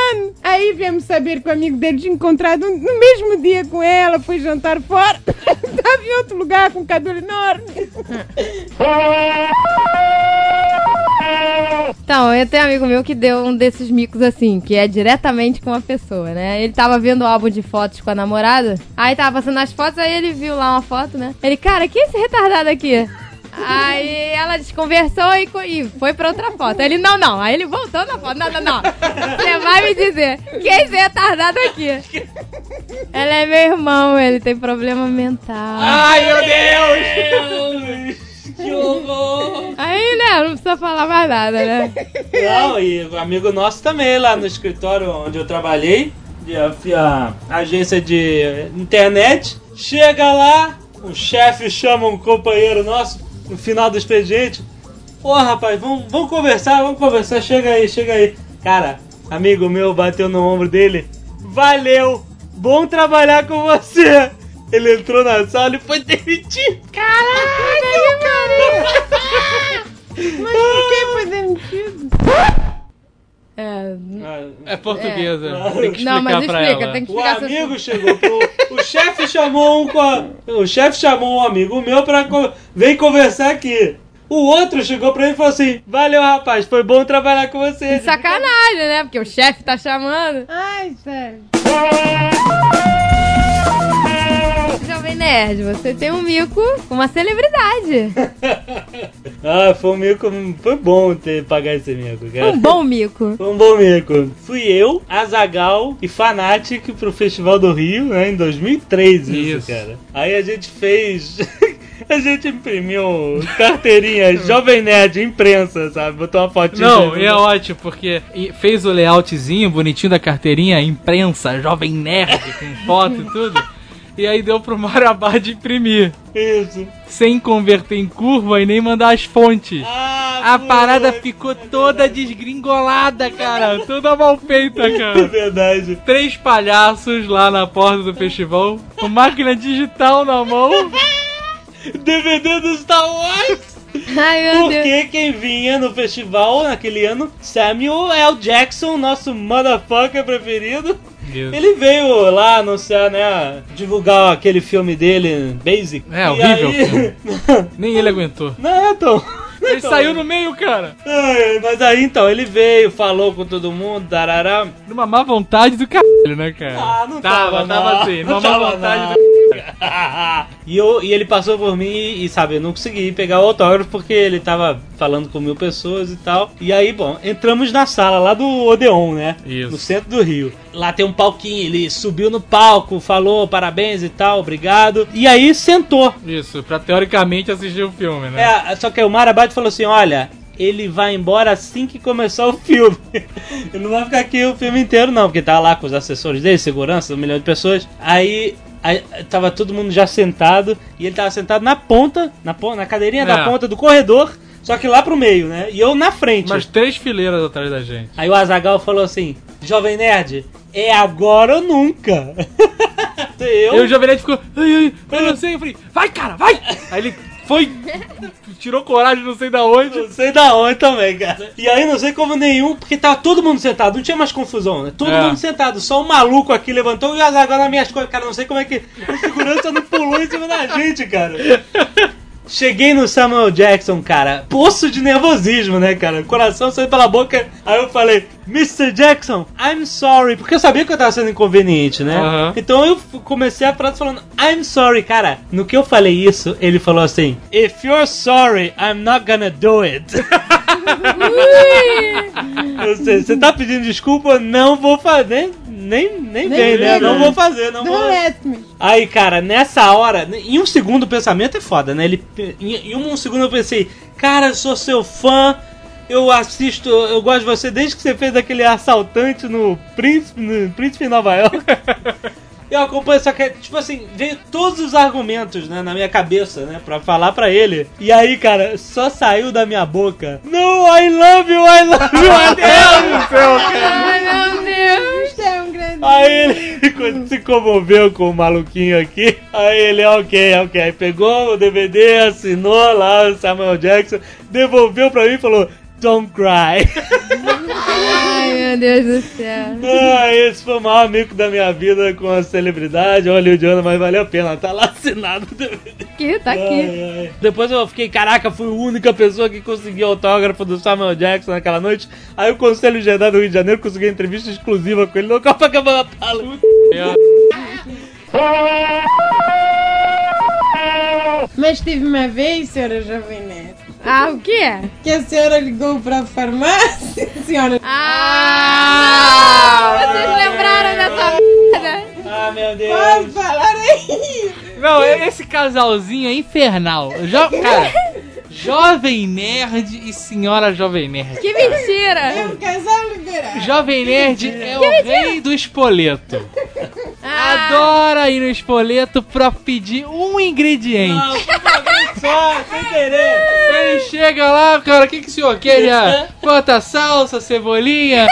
Aí viemos saber que o amigo dele tinha encontrado no mesmo dia com ela, foi jantar fora. Estava em outro lugar com um cabelo enorme. Então, eu tenho um amigo meu que deu um desses micos assim, que é diretamente com a pessoa, né? Ele tava vendo o álbum de fotos com a namorada, aí tava passando as fotos, aí ele viu lá uma foto, né? Ele, cara, que é esse retardado aqui? Aí ela desconversou e, e foi pra outra foto. Ele, não, não. Aí ele voltou na foto. Não, não, não. Você vai me dizer que é esse retardado aqui. Ela é meu irmão, ele tem problema mental. Ai, meu Deus! que horror! Aí, né, não precisa falar mais nada, né? Não, e um amigo nosso também, lá no escritório onde eu trabalhei, de a, a agência de internet. Chega lá, o chefe chama um companheiro nosso no final do expediente. Ô rapaz, vamos, vamos conversar, vamos conversar, chega aí, chega aí. Cara, amigo meu bateu no ombro dele. Valeu! Bom trabalhar com você! Ele entrou na sala e foi demitido. Caralho, cara! Mas por que foi demitido? É portuguesa. É. Tem que explicar Não, mas pra explica, ela. tem que O explicar. amigo chegou pro. O chefe chamou um. O chefe chamou um amigo meu pra. Vem conversar aqui. O outro chegou pra ele e falou assim: Valeu, rapaz, foi bom trabalhar com você. Que sacanagem, né? Porque o chefe tá chamando. Ai, sério. Jovem Nerd, você tem um mico com uma celebridade. Ah, foi um mico. Foi bom ter pagar esse mico, cara. Um bom mico. Foi um bom mico. Fui eu, Azagal e Fanatic pro Festival do Rio, né, em 2003, isso, Isso. cara. Aí a gente fez. A gente imprimiu carteirinha Jovem Nerd imprensa, sabe? Botou uma fotinha. Não, e é ótimo, porque fez o layoutzinho bonitinho da carteirinha, imprensa, jovem nerd, com foto e tudo. E aí deu pro Marabá de imprimir. Isso. Sem converter em curva e nem mandar as fontes. Ah, A parada ficou toda desgringolada, cara. Toda mal feita, É cara. verdade. Três palhaços lá na porta do festival, com máquina digital na mão. DVD do Star Wars! Ai, meu Deus. Porque quem vinha no festival naquele ano, Samuel L. Jackson, nosso motherfucker preferido. Ele veio lá anunciar, né? Divulgar aquele filme dele, Basic. É, horrível aí-. Nem ele aguentou. Não é tão. Ele saiu no meio, cara. Ai, Mas aí então, ele veio, falou com todo mundo, tarará. Numa má vontade do caralho, né, cara? Ah, não tava. tava, Tava assim, Não numa má vontade não. do e, eu, e ele passou por mim e, sabe, eu não consegui pegar o autógrafo porque ele tava falando com mil pessoas e tal. E aí, bom, entramos na sala lá do Odeon, né? Isso. No centro do Rio. Lá tem um palquinho, ele subiu no palco, falou parabéns e tal, obrigado. E aí sentou. Isso, pra teoricamente assistir o filme, né? É, só que o Marabate falou assim: olha. Ele vai embora assim que começar o filme. ele não vai ficar aqui o filme inteiro, não, porque tá lá com os assessores dele, segurança, um milhão de pessoas. Aí, aí tava todo mundo já sentado e ele tava sentado na ponta, na, na cadeirinha da É. ponta do corredor, só que lá pro meio, né? E eu na frente. Mas três fileiras atrás da gente. Aí o Azagal falou assim: Jovem Nerd, é agora ou nunca. eu, Aí o Jovem Nerd ficou, ai, ai, eu não sei. Eu falei, vai, cara, vai! Aí ele foi, tirou coragem, não sei da onde. Não sei da onde também, cara. E aí não sei como nenhum, porque tava todo mundo sentado, não tinha mais confusão, né? Todo É. mundo sentado, só um maluco aqui levantou e o Azaghal nas minhas costas. Cara, não sei como é que o segurança não pulou em cima da gente, cara. Cheguei no Samuel Jackson, cara. Poço de nervosismo, né, cara? O coração saiu pela boca. Aí eu falei, Mr. Jackson, I'm sorry. Porque eu sabia que eu tava sendo inconveniente, né? Aham. Então eu comecei a frase falando, I'm sorry, cara. No que eu falei isso, ele falou assim: If you're sorry, I'm not gonna do it. Ou seja, você tá pedindo desculpa, não vou fazer. Nem, nem, Nem vem, né? Não né? vou fazer, não Don't vou. let me. Aí, cara, nessa hora, em um segundo o pensamento é foda, né? Ele, em, em um segundo eu pensei, cara, eu sou seu fã, eu assisto, eu gosto de você desde que você fez aquele assaltante no Príncipe, no Príncipe em Nova York. Eu acompanho, só que, tipo assim, veio todos os argumentos, né, na minha cabeça, né, pra falar pra ele. E aí, cara, só saiu da minha boca, No, I love you, I love you, meu Deus. Você é um grande. Aí ele se comoveu com o maluquinho aqui. Aí ele, ok, ok. Aí pegou o DVD, assinou lá o Samuel Jackson, devolveu pra mim e falou: Don't cry. Meu Deus do céu. ah, esse foi o maior amigo da minha vida com a celebridade, hollywoodiana, mas valeu a pena. Tá lá assinado o. Aqui, tá aqui. Ai, ai. Depois eu fiquei, caraca, fui a única pessoa que conseguiu autógrafo do Samuel Jackson naquela noite. Aí o Conselho Jedi do Rio de Janeiro conseguiu entrevista exclusiva com ele no Copacabana Palace. Mas teve uma vez, senhora Jovem Nerd, Ah, o que é? que a senhora ligou pra farmácia. Senhora. Ah! Vocês lembraram dessa merda? Ah, meu Deus. Pode falar aí. Não, esse casalzinho é infernal. Jo cara, jovem nerd e senhora jovem nerd. Que mentira! É um. Jovem nerd é o rei do espoleto. Ah, Adora ir no espoleto pra pedir um ingrediente. Não, só, sem querer. Ele chega lá, cara, o que, que o senhor quer? Já? Bota salsa, cebolinha.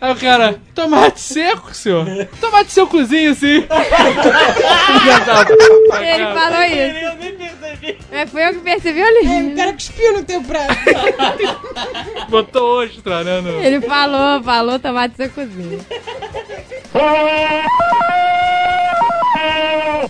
Aí o cara, tomate seco, senhor? Tomate secozinho, sim. Filha da puta, ele falou isso. Percebi. É, foi eu que percebi, É, olha. o cara cuspiu no teu prato. Botou ostra, né? No... Ele falou, falou tomate sem cozinha.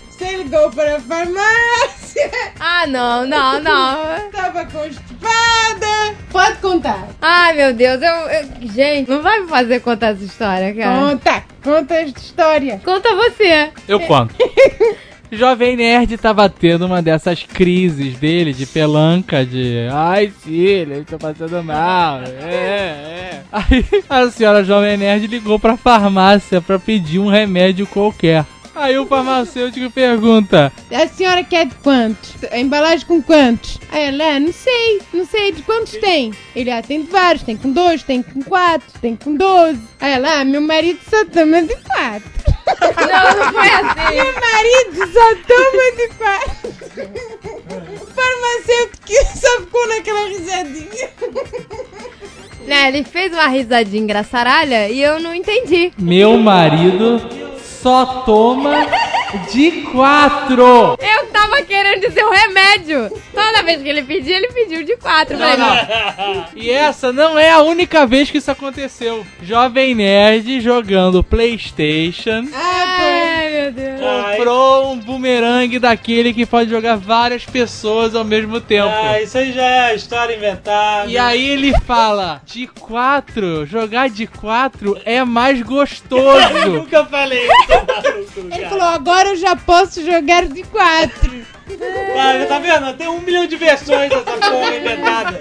Você ligou para a farmácia, Ah, não, não, não. estava constipada. Pode contar. Ai, meu Deus, eu, eu- Gente, não vai me fazer contar essa história, cara. Conta, conta esta história. Conta você. Eu conto. Jovem Nerd tava tendo uma dessas crises dele de pelanca, de ai filho, eu tô passando mal. É, é. Aí a senhora Jovem Nerd ligou pra farmácia pra pedir um remédio qualquer. Aí o farmacêutico pergunta: A senhora quer de quantos? A embalagem com quantos? Aí ela, "Ah, não sei, não sei, de quantos tem? Ele, ah, tem de vários, tem com dois, tem com quatro, tem com doze. Aí ela, ah, meu marido só toma de quatro. Não, não foi assim. Meu marido só toma de. O farmacêutico só ficou naquela risadinha. Né, ele fez uma risadinha engraçaralha e eu não entendi. Meu marido só toma de quatro. Eu tava querendo dizer o remédio. Toda vez que ele pedia, ele pediu de quatro. Eu falei, não. E essa não é a única vez que isso aconteceu. Jovem Nerd jogando PlayStation. Ai, meu Deus. Comprou um bumerangue daquele que pode jogar várias pessoas ao mesmo tempo. Ah, isso aí já é história inventada. E aí ele fala: de quatro, jogar de quatro é mais gostoso. Nunca falei isso, maluco, Ele falou, agora eu já posso jogar de quatro. Ah, tá vendo? Tem um milhão de versões dessa porra inventada.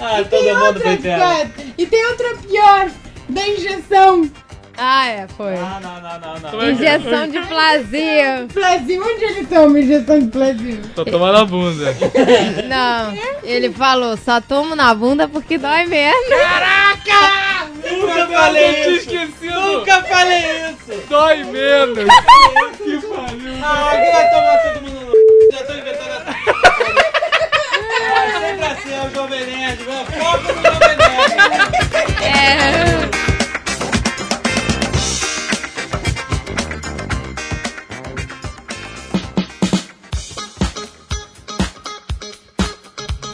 Ah, todo Tem mundo quatro. E tem outra pior, da injeção. Ah, é, foi. Ah, não, não, não, não. Injeção de plasio. Plasio, onde ele toma injeção de plasio? Tô tomando a bunda. Não, ele falou, só tomo na bunda porque dói mesmo. Nunca falei isso. esquecido. Nunca falei isso. Dói menos. Ah, aqui vai tomar todo mundo no... Já tô inventando essa... Sempre assim, é o Jovem Nerd? Foco no Jovem Nerd. É.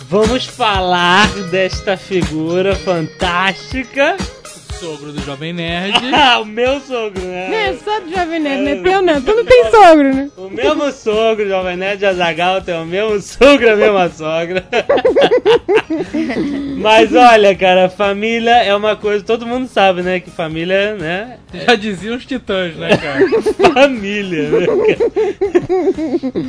Vamos falar desta figura fantástica. Sogro do Jovem Nerd. Ah, o meu sogro, Não é né? só do Jovem Nerd, não é teu não. Tu não tem sogro, né? O mesmo sogro, Jovem Nerd Azagal, tem o mesmo sogro, a mesma sogra. Mas olha, cara, família é uma coisa, todo mundo sabe, né? Que família, né? Já diziam os titãs, né, cara? Família, né? cara?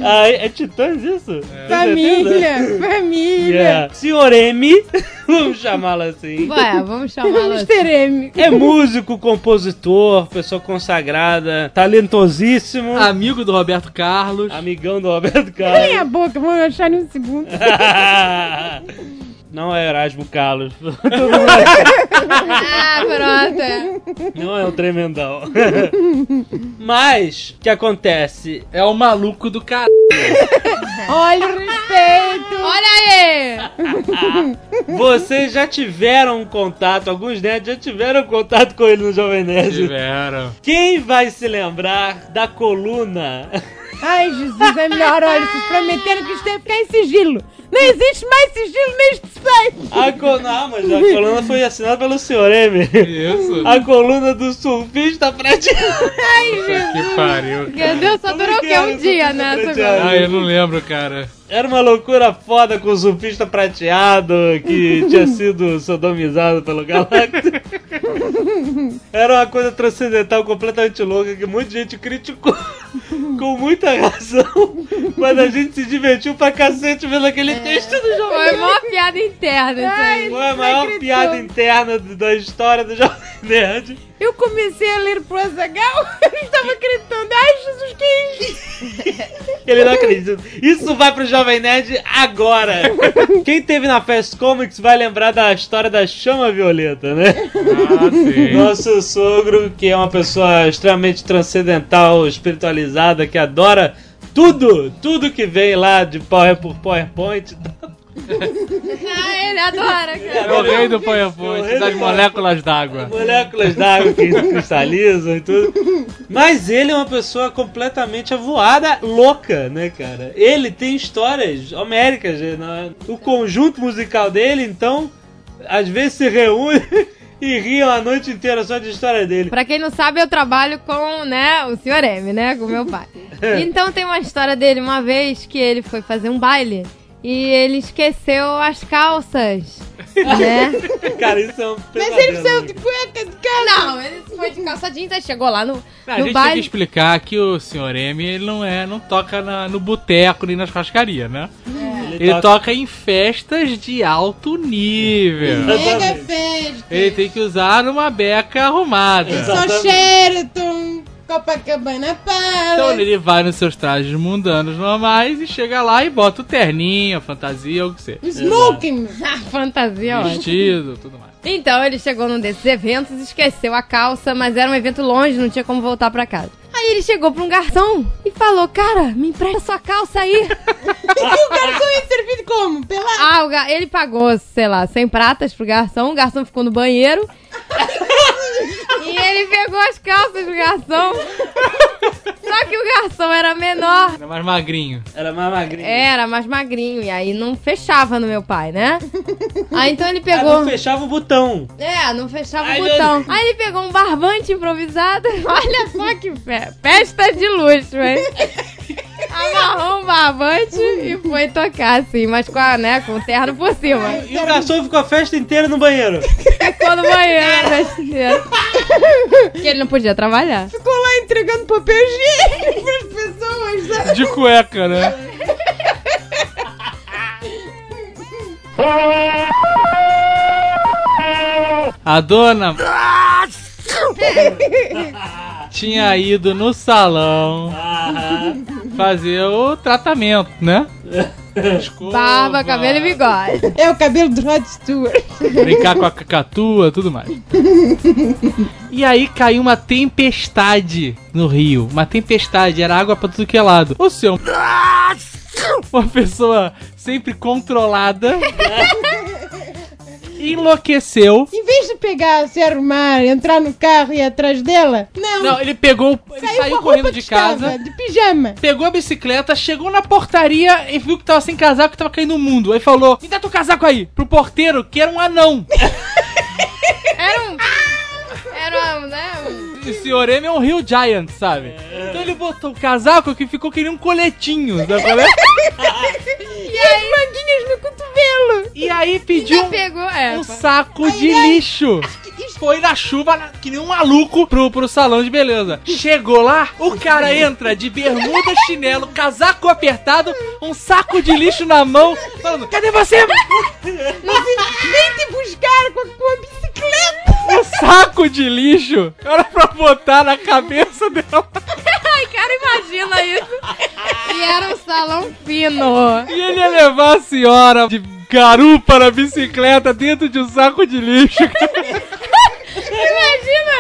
Ah, é Titãs isso? Tem Família, certeza? família. Yeah. Senhor M, vamos chamá-lo assim. Ué, vamos chamá-lo assim. Mr. M. É músico, compositor, pessoa consagrada, talentosíssimo, Amigo do Roberto Carlos. amigão do Roberto Calem a Carlos. boca, vamos achar em um segundo. Não é Erasmo Carlos. Ah, pronto. Não é um tremendão. Mas, o que acontece? É o maluco do cara. Olha o respeito. Olha aí! Vocês já tiveram contato, alguns nerds já tiveram contato com ele no Jovem Nerd. Tiveram. Quem vai se lembrar da coluna? Ai, Jesus, é melhor. Olha, vocês prometeram que isto ia ficar em sigilo. Não existe mais sigilo neste site. A co... Não, mas a coluna foi assinada pelo Sr. M. Isso. A coluna do surfista prateado. Que pariu. Meu Deus, só durou o quê? Um dia, né? Ah, eu não lembro, cara. Era uma loucura foda com o surfista prateado que tinha sido sodomizado pelo Galactus. Era uma coisa transcendental completamente louca que muita gente criticou com muita razão, mas a gente se divertiu pra cacete vendo aquele texto do Jovem Foi uma piada interna isso aí. Foi a maior piada interna da história do Jovem Nerd. Eu comecei a ler pro Azagal, eu estava acreditando. Ai, Jesus, que isso? Ele não acredita. Isso vai pro Jovem Nerd agora. Quem teve na Fast Comics vai lembrar da história da chama violeta, né? Ah, sim. Nosso sogro, que é uma pessoa extremamente transcendental, espiritualizada, que adora tudo, tudo que vem lá de Power por PowerPoint. Ah, ele adora, cara. É o rei do É rei das moléculas d'água. moléculas d'água que cristalizam e tudo. Mas ele é uma pessoa completamente avoada, louca, né, cara? Ele tem histórias homéricas. né? O conjunto musical dele, então, às vezes se reúne e riam a noite inteira só de história dele. Pra quem não sabe, eu trabalho com, né, o senhor M, né, com meu pai. Então tem uma história dele, uma vez que ele foi fazer um baile e ele esqueceu as calças, né? Cara, isso é um Mas pesadelo. ele saiu de cueca de casa. Não, ele foi de calça jeans, aí chegou lá no, Ah, a no gente tem que baile. explicar que o Sr. M ele não é, não toca na- no boteco nem nas churrascarias, né? Ele toca em festas de alto nível. Mega festa. Ele tem que usar uma beca arrumada. Só Sheraton, Copacabana Palace. Então ele vai nos seus trajes mundanos normais e chega lá e bota o terninho, a fantasia, o que seja. Smoking. A fantasia, ó. Vestido, tudo mais. Então ele chegou num desses eventos, esqueceu a calça, mas era um evento longe, não tinha como voltar pra casa. Aí ele chegou pra um garçom e falou: Cara, me empresta sua calça aí. E o garçom ia servir como? Pela... ah, o ga- ele pagou, sei lá, 100 pratas pro garçom, o garçom ficou no banheiro. e ele pegou as calças do garçom. Só que o garçom era menor. Era mais magrinho. Era mais magrinho. Era mais magrinho, e aí não fechava no meu pai, né? Aí então ele Ah, pegou. não fechava o botão. É, não fechava Ai, o meu botão. Aí ele pegou um barbante improvisado. Olha só que fe... festa de luxo, hein? Amarrou um barbante e foi tocar, assim, mas com, a, né, com o terno por cima. E o garçom ficou a festa inteira no banheiro. Ficou no banheiro a festa inteira. Porque ele não podia trabalhar. Ficou lá entregando papel higiênico pras pessoas, sabe? De cueca, né? A dona tinha ido no salão fazer o tratamento, né? Escova, Barba, cabelo e bigode. É o cabelo do Rod Stewart. Brincar com a cacatua, tudo mais. E aí caiu uma tempestade no rio. Uma tempestade, era água pra tudo que é lado. O seu. Uma pessoa sempre controlada. Enlouqueceu. Em de pegar, se arrumar, entrar no carro e ir atrás dela, não. Não, ele pegou. Ele saiu, saiu correndo de estava, casa. de pijama. Pegou a bicicleta, chegou na portaria e viu que tava sem casaco e tava caindo o mundo. Aí falou: Me dá teu casaco aí! Pro porteiro, que era um anão. Era um. Era um, né? Um... E o Sr. M é um Rio Giant, sabe? Então ele botou o casaco que ficou que nem um coletinho, sabe é? E as manguinhas no cotovelo. E aí pediu pegou, é. um saco de lixo. Foi na chuva, que nem um maluco, pro, pro salão de beleza. Chegou lá, o cara entra de bermuda, chinelo, casaco apertado, um saco de lixo na mão, falando: Cadê você? Vem te buscar com, com a bicicleta. Um saco de lixo era pra botar na cabeça dela. Ai, cara, imagina isso. E era um salão fino. E ele ia levar a senhora de garupa na bicicleta dentro de um saco de lixo. Imagina.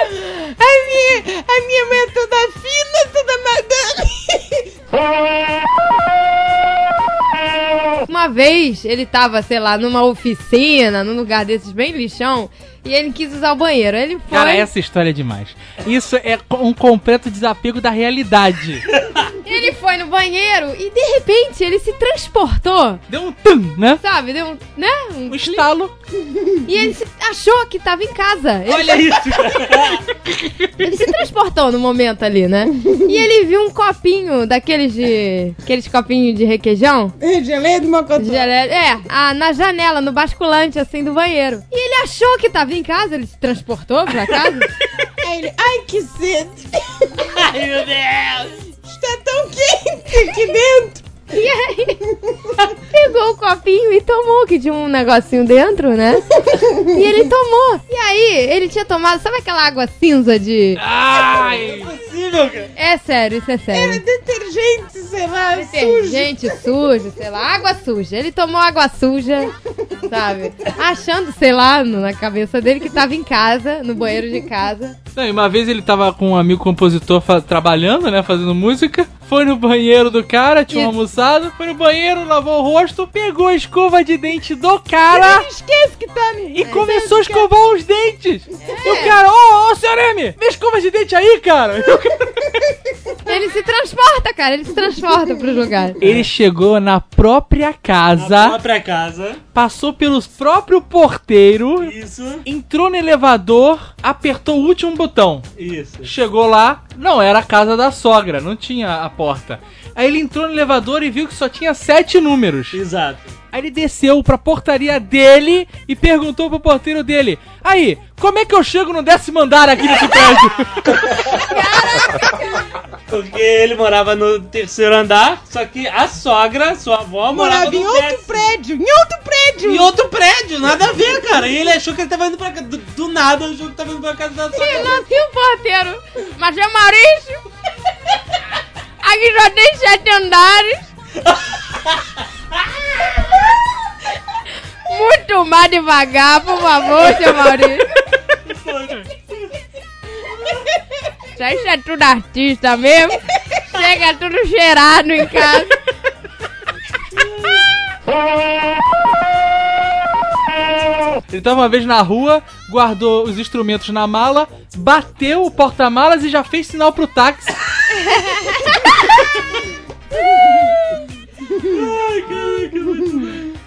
A minha, a minha mãe é toda fina, toda madame. Uma vez ele tava, sei lá, numa oficina, num lugar desses bem lixão, e ele quis usar o banheiro. Ele foi. Cara, essa história é demais. Isso é um completo desapego da realidade. Ele foi no banheiro e de repente ele se transportou. Deu um tum, né? Sabe? Deu um. Né? Um Um estalo. E ele se- achou que tava em casa. Ele, Olha isso. ele se transportou no momento ali, né? E ele viu um copinho daqueles de. Aqueles copinhos de requeijão. Geleia do Mocotó. Gele- É, a- na janela, no basculante, assim, do banheiro. E ele achou que tava em casa, ele se transportou pra casa. Aí ele, ai que sede. Ai, meu Deus. E tinha um negocinho dentro, né? E ele tomou. E aí, ele tinha tomado, sabe aquela água cinza de. Ai! Impossível, cara. É sério, isso é sério. Detergente, sei lá, sujo. Detergente sujo, sei lá, água suja. Ele tomou água suja, sabe? Achando, sei lá, na cabeça dele que tava em casa, no banheiro de casa. Não, e uma vez ele tava com um amigo compositor trabalhando, né? Fazendo música. Foi no banheiro do cara, tinha um almoçado. Foi no banheiro, lavou o rosto, pegou a escova de dente do cara Esquece que tá ali. e começou a escovar os dentes. E o cara, ô, ô, senhor M, minha escova de dente aí, cara. E o cara- Ele se transporta, cara, ele se transporta pro lugar. Ele chegou na própria Na casa, própria casa. passou pelos próprio porteiro, Isso. entrou no elevador, apertou o último botão. Isso. Chegou lá, não era a casa da sogra, não tinha a porta. Aí ele entrou no elevador e viu que só tinha sete números. Exato. Aí ele desceu pra portaria dele e perguntou pro porteiro dele: Aí, como é que eu chego no décimo andar aqui nesse prédio? Porque ele morava no terceiro andar, só que a sogra, sua avó, morava, Morava em no outro décimo. prédio, em outro prédio. Em outro prédio, nada a ver, cara. E ele achou que ele tava indo pra casa. Do, do nada, achou que tava indo pra casa da sogra. tinha o porteiro. Mas é Maurício. Aqui só tem sete andares. Muito mais devagar, por favor, seu Maurício. Isso é tudo artista mesmo. Chega tudo cheirado em casa. Ele tava uma vez na rua, guardou os instrumentos na mala, bateu o porta-malas e já fez sinal pro táxi.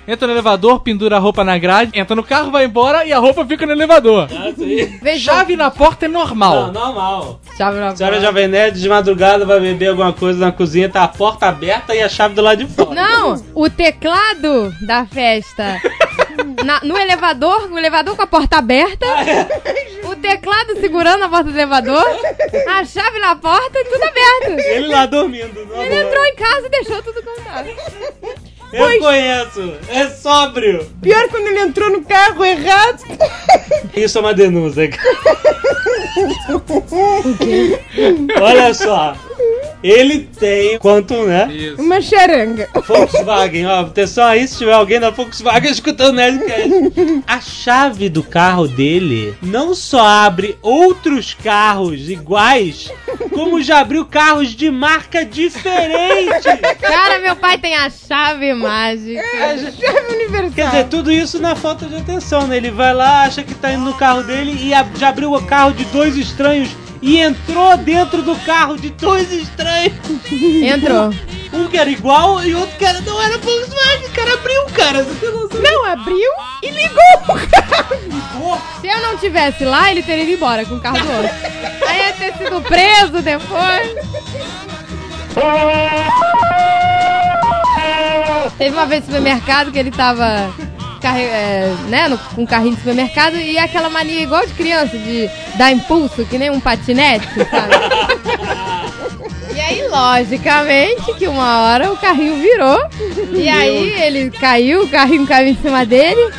Entra no elevador, pendura a roupa na grade, entra no carro, vai embora e a roupa fica no elevador. Ah, sim. Chave na porta é normal. Não, normal. Chave na A senhora porta. Jovem Nerd de madrugada vai beber alguma coisa na cozinha, tá a porta aberta e a chave do lado de fora. Não, o teclado da festa. Na- no elevador, o elevador com a porta aberta. O teclado segurando a porta do elevador. A chave na porta e tudo aberto. Ele lá dormindo. Não, Ele entrou em casa e deixou tudo contado. Eu conheço. É sóbrio. Pior quando ele entrou no carro errado. Isso é uma denúncia. Olha só. Ele tem quanto, né? Isso. Uma charanga. Volkswagen, ó, atenção aí se tiver alguém da Volkswagen escutando o Nerdcast. A chave do carro dele não só abre outros carros iguais, como já abriu carros de marca diferente. Cara, meu pai tem a chave mágica. Chave universal. Quer dizer, tudo isso na falta de atenção, né? Ele vai lá, acha que tá indo no carro dele e a- já abriu o carro de dois estranhos e entrou dentro do carro de dois estranhos. Entrou. Um que era igual e outro que era, não era Volkswagen. O cara abriu, cara. Você noção? Não abriu e ligou o carro. Se eu não tivesse lá, ele teria ido embora com o carro do outro. Aí ia ter sido preso depois. Teve uma vez no supermercado que ele tava. É, né, no- com um carrinho de supermercado e aquela mania igual de criança de dar impulso, que nem um patinete, sabe? E aí, logicamente, que uma hora o carrinho virou. E aí ele caiu, o carrinho caiu em cima dele.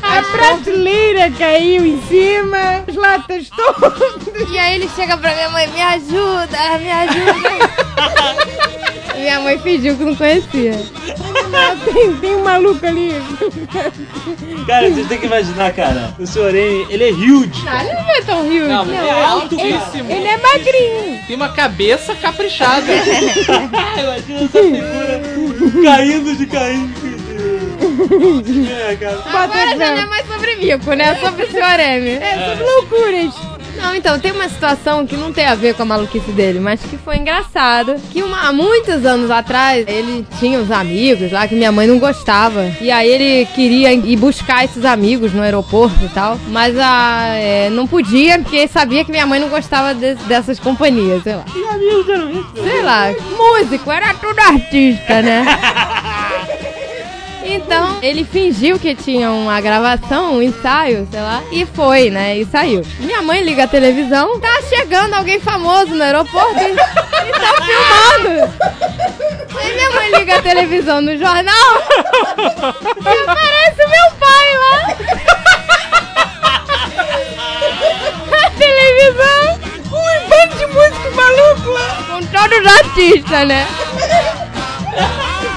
A prateleira caiu em cima, as latas todas. E aí ele chega pra minha mãe, me ajuda, me ajuda. Minha mãe fingiu que não conhecia. Não, tem, tem um maluco ali. Cara, vocês têm que imaginar, cara. O senhor M, ele é huge. Ah, ele não é tão rio. Não, mas é altíssimo. Ele é magrinho. Tem uma cabeça caprichada. Imagina essa figura caindo de caindo. É, cara. Agora já não é mais sobre mico, né? É sobre o senhor M. É, sobre loucuras. Não, então, tem uma situação que não tem a ver com a maluquice dele, mas que foi engraçado. Que uma- há muitos anos atrás, ele tinha uns amigos lá que minha mãe não gostava. E aí ele queria ir buscar esses amigos no aeroporto e tal. Mas a, é, não podia, porque sabia que minha mãe não gostava de- dessas companhias, sei lá. Que amigos eram esses? Sei lá, músico, era tudo artista, né? Então, ele fingiu que tinha uma gravação, um ensaio, sei lá, e foi, né? E saiu. Minha mãe liga a televisão, tá chegando alguém famoso no aeroporto e, e tá filmando. Aí minha mãe liga a televisão no jornal e aparece meu pai lá. Na televisão, um bando de músico maluco. Com todos os artistas, né?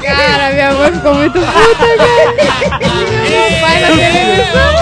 Cara, minha mãe ficou muito puta, velho. meu pai tá na televisão.